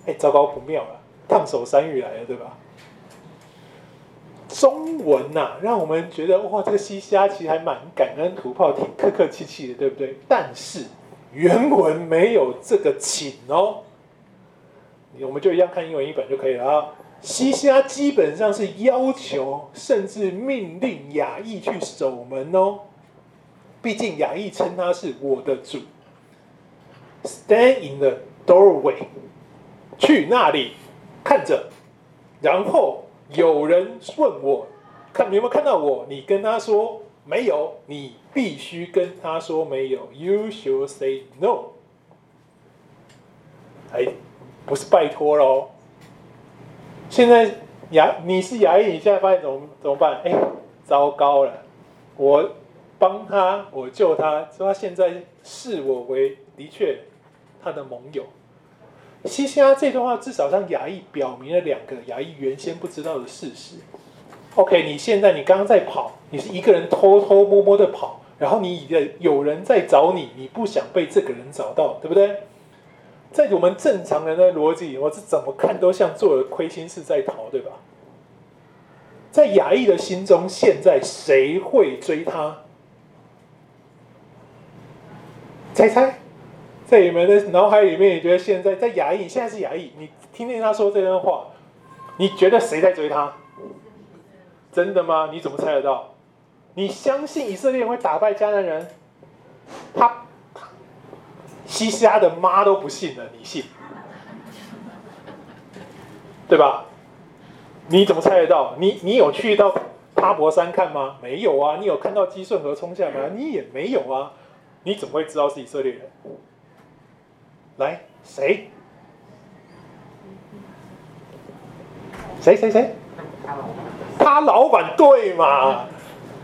哎，糟糕，不妙了，烫手山芋来了，对吧？中文呐、啊，让我们觉得哇，这个西西其实还蛮感恩图报，挺客客气气的，对不对？但是原文没有这个请哦，我们就一样看英文一本就可以了啊。西西基本上是要求，甚至命令雅亿去守门哦，毕竟雅亿称他是我的主。Stand in the doorway，去那里看着，然后有人问我，看你有没有看到我？你跟他说没有，你必须跟他说没有。You should say no。哎，不是拜托喽。现在牙，你是牙医，你现在发现怎么怎么办？哎，糟糕了，我帮他，我救他，说他现在视我为的确他的盟友。西西拉这段话至少让牙医表明了两个牙医原先不知道的事实。OK，你现在你刚刚在跑，你是一个人偷偷摸摸的跑，然后你的有人在找你，你不想被这个人找到，对不对？在我们正常人的逻辑，我是怎么看都像做了亏心事在逃，对吧？在牙医的心中，现在谁会追他？猜猜。在你们的脑海里面，你觉得现在在亚裔，现在是亚裔，你听听他说这段话，你觉得谁在追他？真的吗？你怎么猜得到？你相信以色列人会打败迦南人？他西西拉的妈都不信了，你信？对吧？你怎么猜得到？你你有去到哈伯山看吗？没有啊。你有看到基顺河冲下吗？你也没有啊。你怎么会知道是以色列人？来，谁？谁谁谁？他老板对嘛？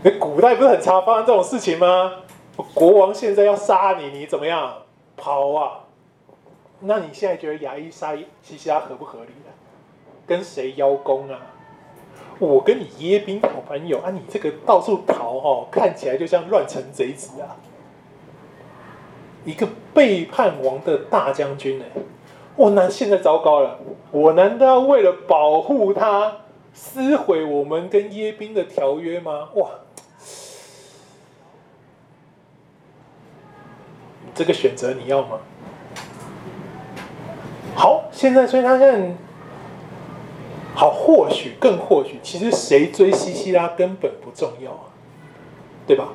你古代不是很常发生这种事情吗？国王现在要杀你，你怎么样？跑啊！那你现在觉得牙医杀西西拉合不合理啊？跟谁邀功啊？我跟你耶宾好朋友啊，你这个到处逃哦，看起来就像乱臣贼子啊！一个背叛王的大将军呢？哇，那现在糟糕了！我难道为了保护他，撕毁我们跟耶宾的条约吗？哇，这个选择你要吗？好，现在所以他现在好，或许更或许，其实谁追西西拉根本不重要啊，对吧？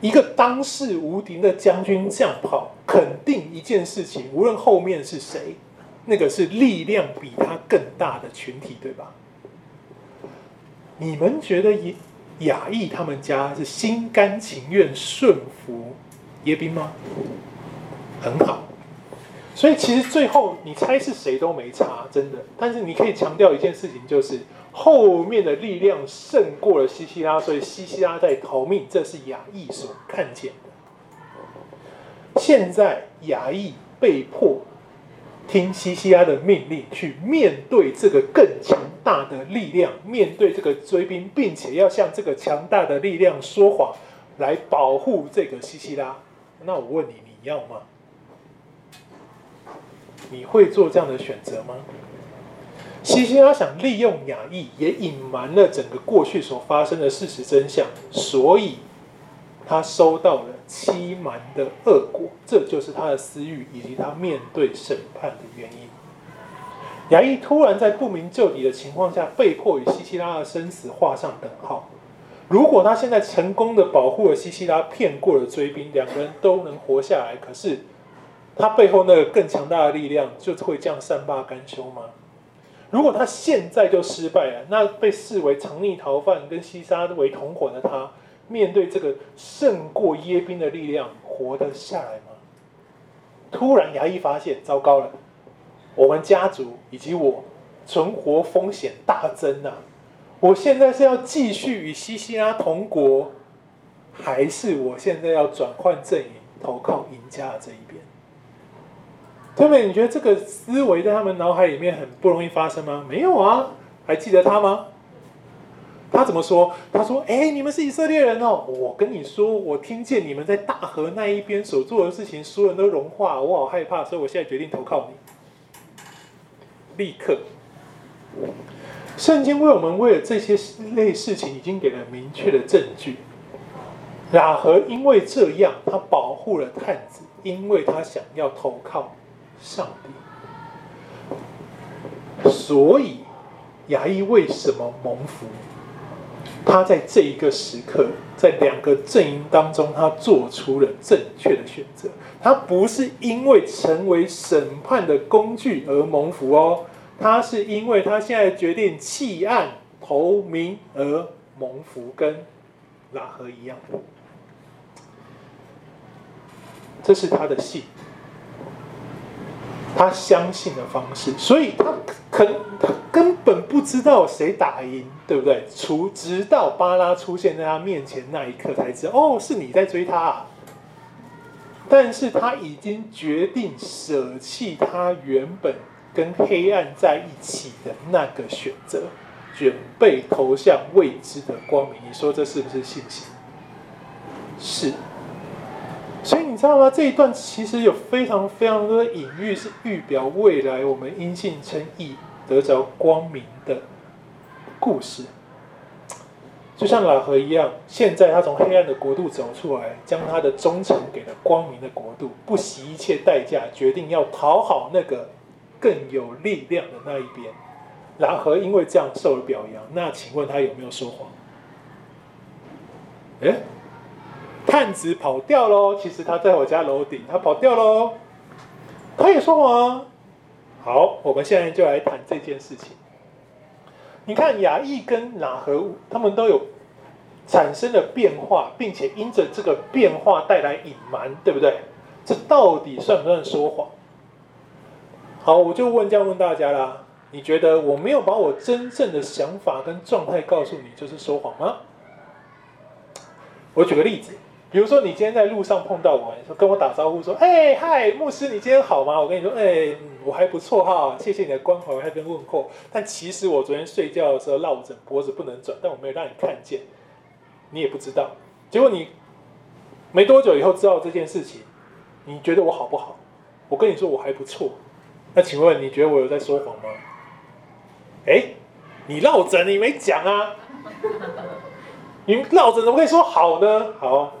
一个当世无敌的将军这样跑，肯定一件事情，无论后面是谁，那个是力量比他更大的群体，对吧？你们觉得亚裔他们家是心甘情愿顺服耶宾吗？很好，所以其实最后你猜是谁都没差，真的。但是你可以强调一件事情，就是。后面的力量胜过了西西拉，所以西西拉在逃命，这是亚裔所看见的。现在亚裔被迫听西西拉的命令，去面对这个更强大的力量，面对这个追兵，并且要向这个强大的力量说谎，来保护这个西西拉。那我问你，你要吗？你会做这样的选择吗？西西拉想利用亚裔，也隐瞒了整个过去所发生的事实真相，所以他收到了欺瞒的恶果，这就是他的私欲以及他面对审判的原因。雅意突然在不明就里的情况下，被迫与西西拉的生死画上等号。如果他现在成功的保护了西西拉，骗过了追兵，两个人都能活下来，可是他背后那个更强大的力量，就会这样善罢甘休吗？如果他现在就失败了，那被视为藏匿逃犯、跟西沙为同伙的他，面对这个胜过耶宾的力量，活得下来吗？突然，牙医发现，糟糕了，我们家族以及我存活风险大增啊！我现在是要继续与西西拉同国，还是我现在要转换阵营，投靠赢家的这一边？对不对？你觉得这个思维在他们脑海里面很不容易发生吗？没有啊，还记得他吗？他怎么说？他说：“哎，你们是以色列人哦，我跟你说，我听见你们在大河那一边所做的事情，所有人都融化，我好害怕，所以我现在决定投靠你。”立刻，圣经为我们为了这些类事情已经给了明确的证据。喇合因为这样，他保护了探子，因为他想要投靠。上帝，所以牙医为什么蒙福？他在这一个时刻，在两个阵营当中，他做出了正确的选择。他不是因为成为审判的工具而蒙福哦，他是因为他现在决定弃暗投明而蒙福，跟拉合一样。这是他的信，他相信的方式，所以他可他根本不知道谁打赢，对不对？除直到巴拉出现在他面前那一刻，才知道哦，是你在追他啊。但是他已经决定舍弃他原本跟黑暗在一起的那个选择，准备投向未知的光明。你说这是不是信心？是。知道吗？这一段其实有非常非常多的隐喻，是预表未来我们因信称义得着光明的故事。就像喇合一样，现在他从黑暗的国度走出来，将他的忠诚给了光明的国度，不惜一切代价，决定要讨好那个更有力量的那一边。喇合因为这样受了表扬，那请问他有没有说谎？诶探子跑掉喽！其实他在我家楼顶，他跑掉喽。他也说谎。好，我们现在就来谈这件事情。你看亚义跟喇合，他们都有产生了变化，并且因着这个变化带来隐瞒，对不对？这到底算不算说谎？好，我就问这样问大家啦：你觉得我没有把我真正的想法跟状态告诉你，就是说谎吗？我举个例子。比如说，你今天在路上碰到我，说跟我打招呼说：“哎，嗨，牧师，你今天好吗？”我跟你说：“哎，我还不错哈，谢谢你的关怀，还跟问候。”但其实我昨天睡觉的时候落枕，脖子不能转，但我没有让你看见，你也不知道。结果你没多久以后知道这件事情，你觉得我好不好？我跟你说我还不错。那请问你觉得我有在说谎吗？哎，你落枕你没讲啊？你落枕怎么可以说好呢？好。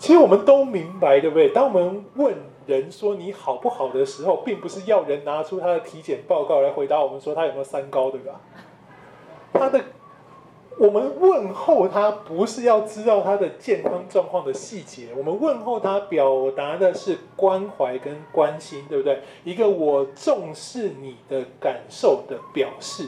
其实我们都明白，对不对？当我们问人说你好不好的时候，并不是要人拿出他的体检报告来回答我们说他有没有三高，对吧？他的，我们问候他不是要知道他的健康状况的细节，我们问候他表达的是关怀跟关心，对不对？一个我重视你的感受的表示，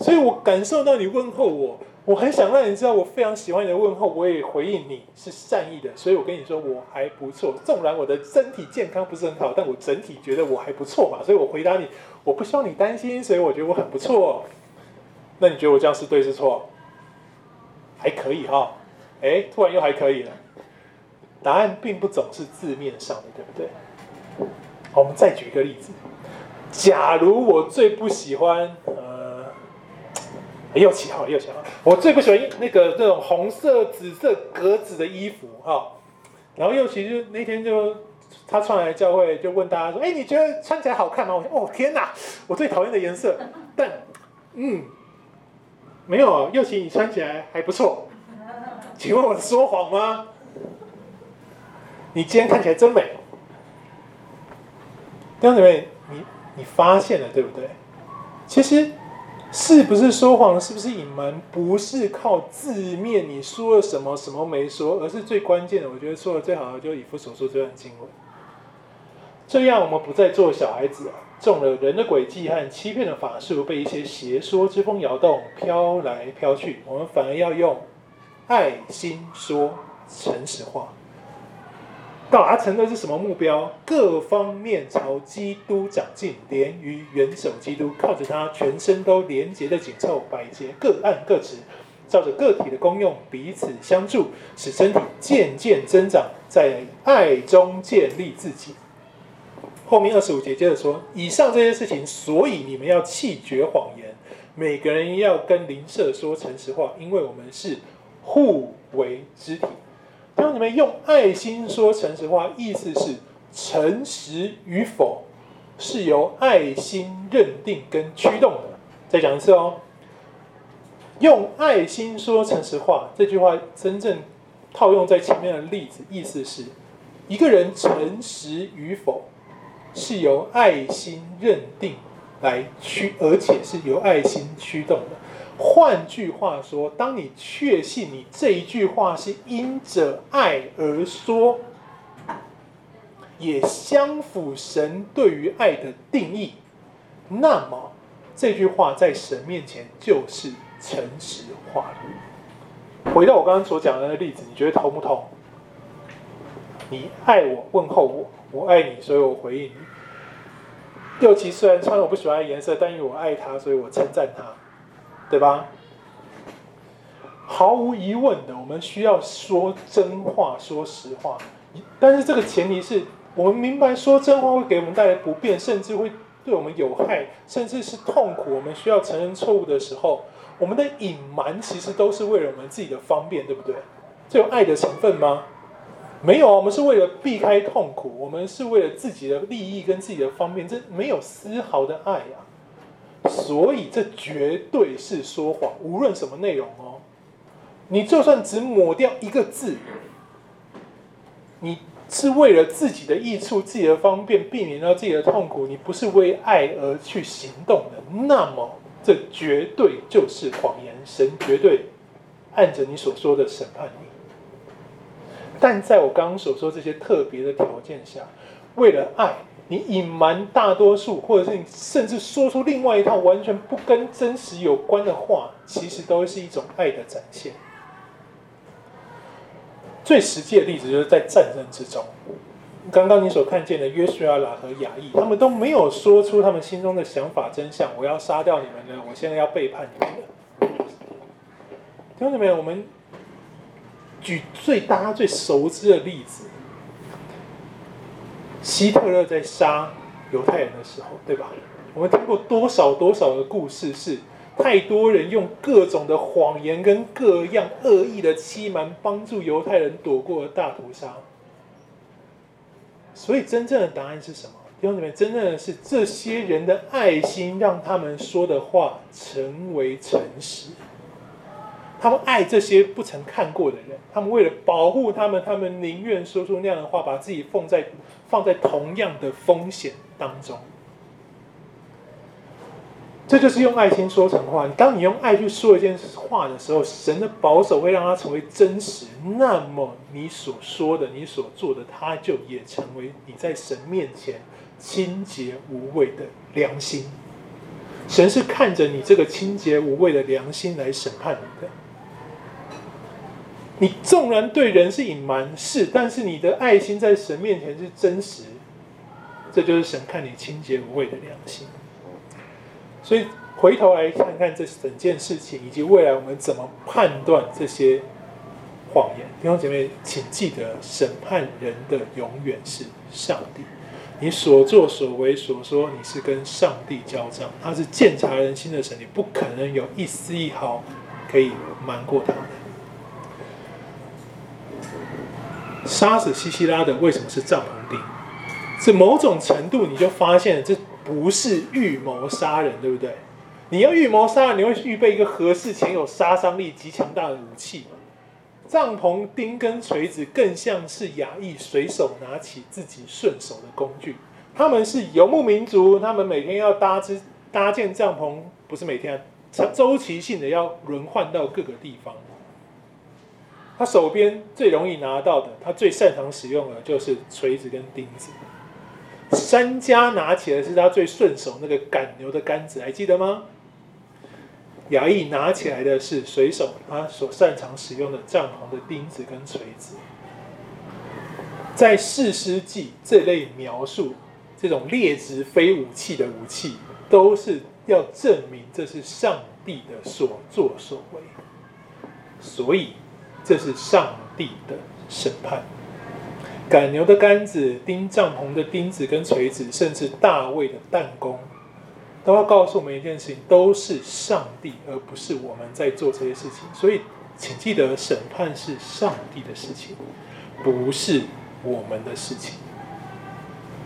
所以我感受到你问候我。我很想让你知道，我非常喜欢你的问候，我也回应你是善意的，所以我跟你说我还不错。纵然我的身体健康不是很好，但我整体觉得我还不错嘛，所以我回答你，我不希望你担心，所以我觉得我很不错。那你觉得我这样是对是错？还可以哈，哎，突然又还可以了。答案并不总是字面上的，对不对？好，我们再举一个例子，假如我最不喜欢。又起好，又起号。我最不喜欢那个那种红色、紫色格子的衣服哈。然后又其实那天就他穿来教会，就问大家说：“哎，你觉得穿起来好看吗？”我说：“哦，天哪，我最讨厌的颜色。”但嗯，没有，又其你穿起来还不错。请问我说谎吗？你今天看起来真美。弟兄姊妹，你你发现了对不对？其实。是不是说谎？是不是隐瞒？不是靠字面你说了什么什么没说，而是最关键的。我觉得说的最好的就是以弗所说这段经文。这样我们不再做小孩子，中了人的诡计和欺骗的法术，被一些邪说之风摇动，飘来飘去。我们反而要用爱心说诚实话。达成的是什么目标？各方面朝基督长进，连于元首基督，靠着他全身都连结的紧凑，百节各按各职，照着个体的功用彼此相助，使身体渐渐增长，在爱中建立自己。后面二十五节接着说：以上这些事情，所以你们要弃绝谎言，每个人要跟邻舍说诚实话，因为我们是互为肢体。当你们用爱心说诚实话，意思是诚实与否是由爱心认定跟驱动的。再讲一次哦，用爱心说诚实话，这句话真正套用在前面的例子，意思是一个人诚实与否是由爱心认定来驱，而且是由爱心驱动的。换句话说，当你确信你这一句话是因着爱而说，也相符神对于爱的定义，那么这句话在神面前就是诚实话。回到我刚刚所讲的那个例子，你觉得通不通？你爱我，问候我，我爱你，所以我回应你。六七虽然穿我不喜欢的颜色，但因为我爱他，所以我称赞他，对吧？毫无疑问的，我们需要说真话，说实话。但是这个前提是我们明白说真话会给我们带来不便，甚至会对我们有害，甚至是痛苦。我们需要承认错误的时候，我们的隐瞒其实都是为了我们自己的方便，对不对？这有爱的成分吗？没有啊，我们是为了避开痛苦，我们是为了自己的利益跟自己的方便，这没有丝毫的爱啊！所以这绝对是说谎，无论什么内容哦。你就算只抹掉一个字，你是为了自己的益处、自己的方便，避免到自己的痛苦，你不是为爱而去行动的，那么这绝对就是谎言。神绝对按着你所说的审判你。但在我刚刚所说这些特别的条件下，为了爱，你隐瞒大多数，或者是你甚至说出另外一套完全不跟真实有关的话，其实都是一种爱的展现。最实际的例子就是在战争之中，刚刚你所看见的约书亚拉和亚义，他们都没有说出他们心中的想法真相。我要杀掉你们了，我现在要背叛你们了。听到没有？我们。举最大家最熟知的例子，希特勒在杀犹太人的时候，对吧？我们听过多少多少的故事，是太多人用各种的谎言跟各样恶意的欺瞒，帮助犹太人躲过了大屠杀。所以，真正的答案是什么？弟兄姊妹，真正的是这些人的爱心，让他们说的话成为诚实。他们爱这些不曾看过的人，他们为了保护他们，他们宁愿说出那样的话，把自己放在放在同样的风险当中。这就是用爱心说成话。当你用爱去说一件话的时候，神的保守会让它成为真实。那么你所说的、你所做的，它就也成为你在神面前清洁无伪的良心。神是看着你这个清洁无伪的良心来审判你的。你纵然对人是隐瞒，是，但是你的爱心在神面前是真实，这就是神看你清洁无伪的良心。所以回头来看看这整件事情，以及未来我们怎么判断这些谎言。弟兄姐妹，请记得，审判人的永远是上帝。你所作所为所说，你是跟上帝交账，他是鉴察人心的神，你不可能有一丝一毫可以瞒过他的。杀死西西拉的为什么是帐篷钉？是某种程度你就发现这不是预谋杀人，对不对？你要预谋杀人，你会预备一个合适且有杀伤力极强大的武器？帐篷钉跟锤子更像是亚裔随手拿起自己顺手的工具。他们是游牧民族，他们每天要搭支搭建帐篷，不是每天，周期性的要轮换到各个地方。他手边最容易拿到的，他最擅长使用的就是锤子跟钉子。珊迦拿起来是他最顺手那个赶牛的杆子，还记得吗？亚义拿起来的是水手他所擅长使用的帐篷的钉子跟锤子。在四师记这类描述这种劣质非武器的武器，都是要证明这是上帝的所作所为。所以。这是上帝的审判，赶牛的杆子、钉帐篷的钉子跟锤子，甚至大卫的弹弓，都要告诉我们一件事情：都是上帝，而不是我们在做这些事情。所以，请记得，审判是上帝的事情，不是我们的事情。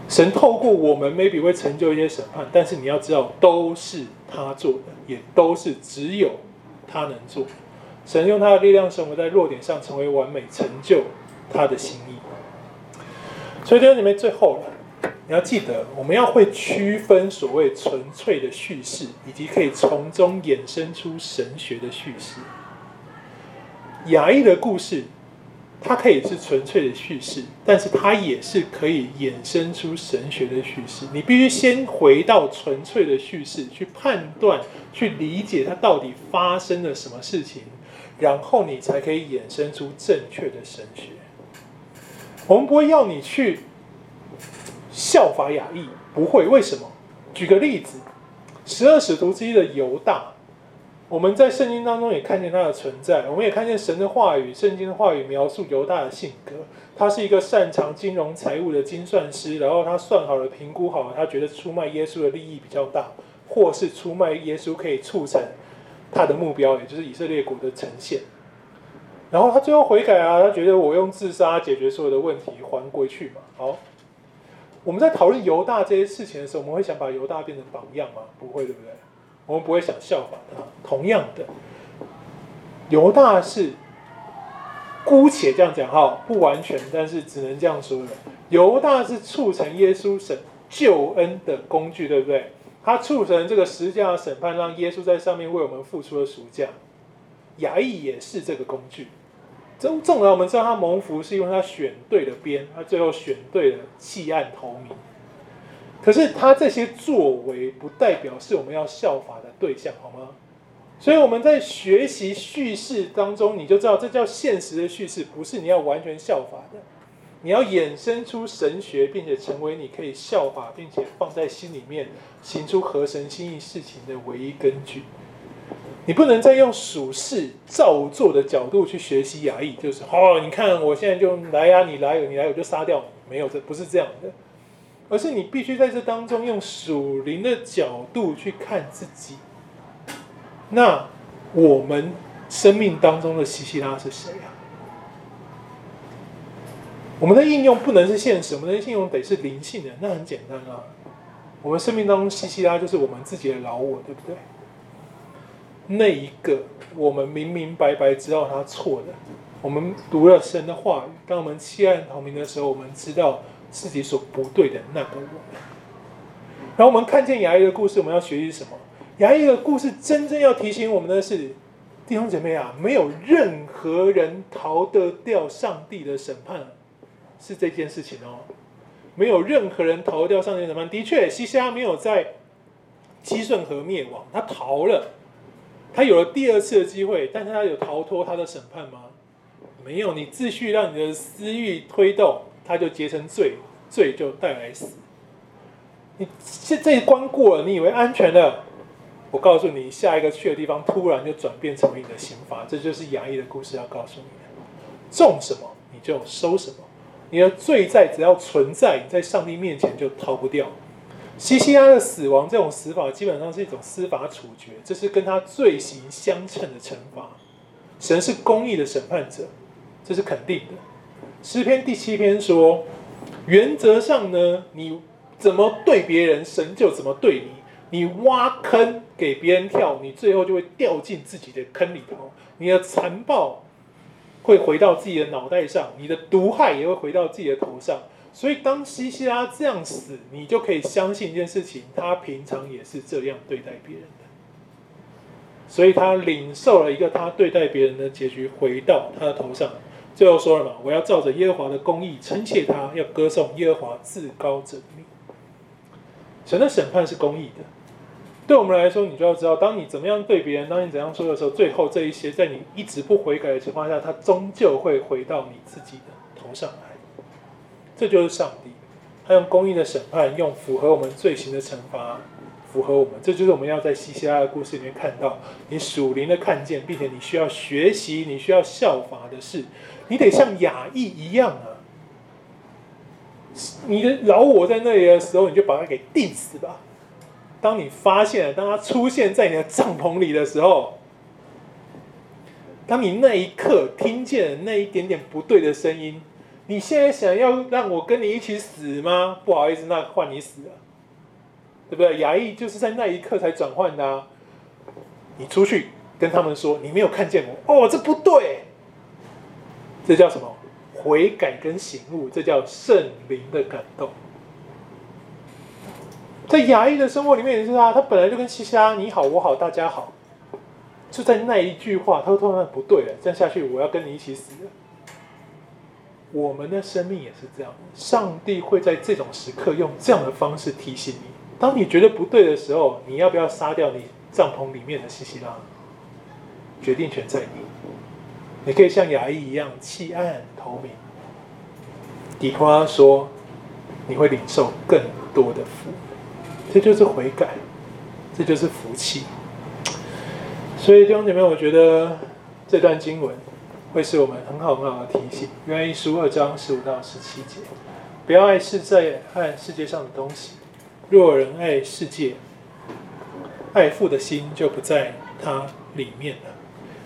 神透过我们，maybe 会成就一些审判，但是你要知道，都是他做的，也都是只有他能做。神用他的力量，使我们在弱点上成为完美，成就他的心意。所以，在里面最后，你要记得，我们要会区分所谓纯粹的叙事，以及可以从中衍生出神学的叙事。雅义的故事它可以是纯粹的叙事，但是它也是可以衍生出神学的叙事。你必须先回到纯粹的叙事去判断、去理解它到底发生了什么事情，然后你才可以衍生出正确的神学。我们不会要你去效法雅意，不会。为什么？举个例子，十二使徒之一的犹大。我们在圣经当中也看见他的存在，我们也看见神的话语、圣经的话语描述犹大的性格。他是一个擅长金融财务的精算师，然后他算好了、评估好了，他觉得出卖耶稣的利益比较大，或是出卖耶稣可以促成他的目标，也就是以色列国的呈现。然后他最后悔改啊，他觉得我用自杀解决所有的问题，还回去嘛。好，我们在讨论犹大这些事情的时候，我们会想把犹大变成榜样吗？不会，对不对？我们不会想效法他。同样的，犹大是姑且这样讲哈，不完全，但是只能这样说了。犹大是促成耶稣神救恩的工具，对不对？他促成这个十字架的审判，让耶稣在上面为我们付出了赎价。衙役也是这个工具。纵纵然我们知道他蒙福是因为他选对了边，他最后选对了弃暗投明。可是他这些作为不代表是我们要效法的对象，好吗？所以我们在学习叙事当中，你就知道这叫现实的叙事，不是你要完全效法的。你要衍生出神学，并且成为你可以效法，并且放在心里面行出合神心意事情的唯一根据。你不能再用属世照做的角度去学习雅意，就是哦，你看我现在就来呀，你来，你来我就杀掉你，没有，这不是这样的。而是你必须在这当中用属灵的角度去看自己。那我们生命当中的西西拉是谁啊？我们的应用不能是现实，我们的应用得是灵性的。那很简单啊，我们生命当中西西拉就是我们自己的老我，对不对？那一个我们明明白白知道他错的，我们读了神的话语，当我们弃暗投明的时候，我们知道。自己所不对的那个我，然后我们看见亚异的故事，我们要学习什么？亚异的故事真正要提醒我们的是，弟兄姐妹啊，没有任何人逃得掉上帝的审判，是这件事情哦。没有任何人逃掉上帝审判。的确，西西拉没有在基顺河灭亡，他逃了，他有了第二次的机会，但是他有逃脱他的审判吗？没有。你继续让你的私欲推动。他就结成罪，罪就带来死。你这这一关过了，你以为安全了？我告诉你，下一个去的地方突然就转变成为你的刑罚。这就是亚异的故事要告诉你的：种什么你就收什么。你的罪债只要存在，你在上帝面前就逃不掉。西西拉的死亡，这种死法基本上是一种司法处决，这是跟他罪行相称的惩罚。神是公义的审判者，这是肯定的。诗篇第七篇说，原则上呢，你怎么对别人，神就怎么对你。你挖坑给别人跳，你最后就会掉进自己的坑里头。你的残暴会回到自己的脑袋上，你的毒害也会回到自己的头上。所以，当西西拉这样死，你就可以相信一件事情：他平常也是这样对待别人的。所以他领受了一个他对待别人的结局，回到他的头上。最后说了嘛，我要照着耶和华的公义称谢他，要歌颂耶和华至高者的名。神的审判是公义的，对我们来说，你就要知道，当你怎么样对别人，当你怎样说的时候，最后这一些，在你一直不悔改的情况下，他终究会回到你自己的头上来。这就是上帝，他用公义的审判，用符合我们罪行的惩罚。符合我们，这就是我们要在西西拉的故事里面看到你属灵的看见，并且你需要学习、你需要效法的事，你得像亚异一样啊！你的老我在那里的时候，你就把它给定死吧。当你发现，当它出现在你的帐篷里的时候，当你那一刻听见那一点点不对的声音，你现在想要让我跟你一起死吗？不好意思，那换你死了。对不对？亚异就是在那一刻才转换的啊。你出去跟他们说，你没有看见我哦，这不对。这叫什么？悔改跟醒悟，这叫圣灵的感动。在亚异的生活里面也是啊，他本来就跟西西拉你好我好大家好，就在那一句话，他突然不对了，这样下去我要跟你一起死了。我们的生命也是这样，上帝会在这种时刻用这样的方式提醒你。当你觉得不对的时候，你要不要杀掉你帐篷里面的西西拉？决定权在你。你可以像雅亿一样弃暗投明。底花说，你会领受更多的福，这就是悔改，这就是福气。所以弟兄姐妹，我觉得这段经文会是我们很好很好的提醒。约翰一书二章十五到十七节，不要爱世界和世界上的东西。若人爱世界，爱父的心就不在他里面了。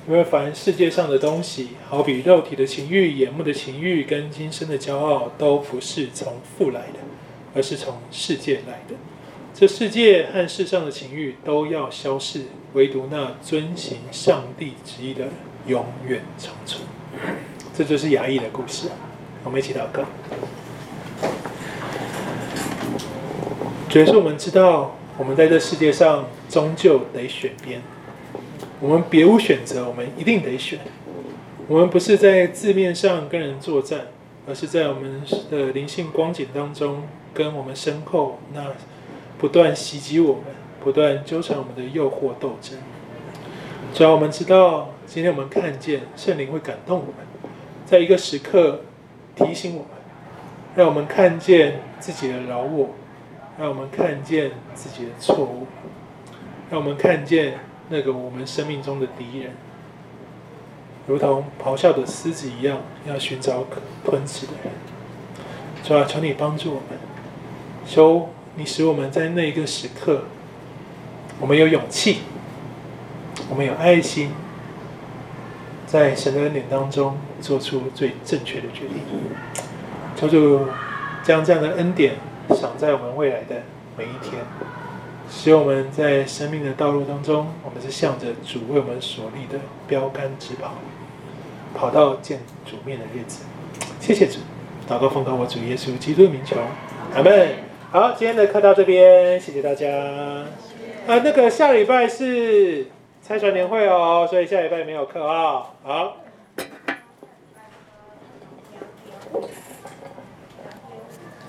因为凡世界上的东西，好比肉体的情欲、眼目的情欲跟今生的骄傲，都不是从父来的，而是从世界来的。这世界和世上的情欲都要消逝，唯独那遵行上帝旨意的永远长存。这就是雅亿的故事。我们一起祷告。主要是，我们知道，我们在这世界上终究得选边。我们别无选择，我们一定得选。我们不是在字面上跟人作战，而是在我们的灵性光景当中，跟我们身后那不断袭击我们、不断纠缠我们的诱惑斗争。只要我们知道，今天我们看见圣灵会感动我们，在一个时刻提醒我们，让我们看见自己的软弱，让我们看见自己的错误，让我们看见。那个我们生命中的敌人，如同咆哮的狮子一样，要寻找可吞吃的人。主啊，求你帮助我们，求你使我们在那一个时刻，我们有勇气，我们有爱心，在神的恩典当中做出最正确的决定。求主将这样的恩典赏在我们未来的每一天。使我们在生命的道路当中，我们是向着主为我们所立的标杆直跑，跑到见主面的日子。谢谢主，祷告奉告我主耶稣基督的名求，阿门。好，今天的课到这边，谢谢大家。啊，那个下礼拜是猜船年会哦，所以下礼拜没有课啊。好。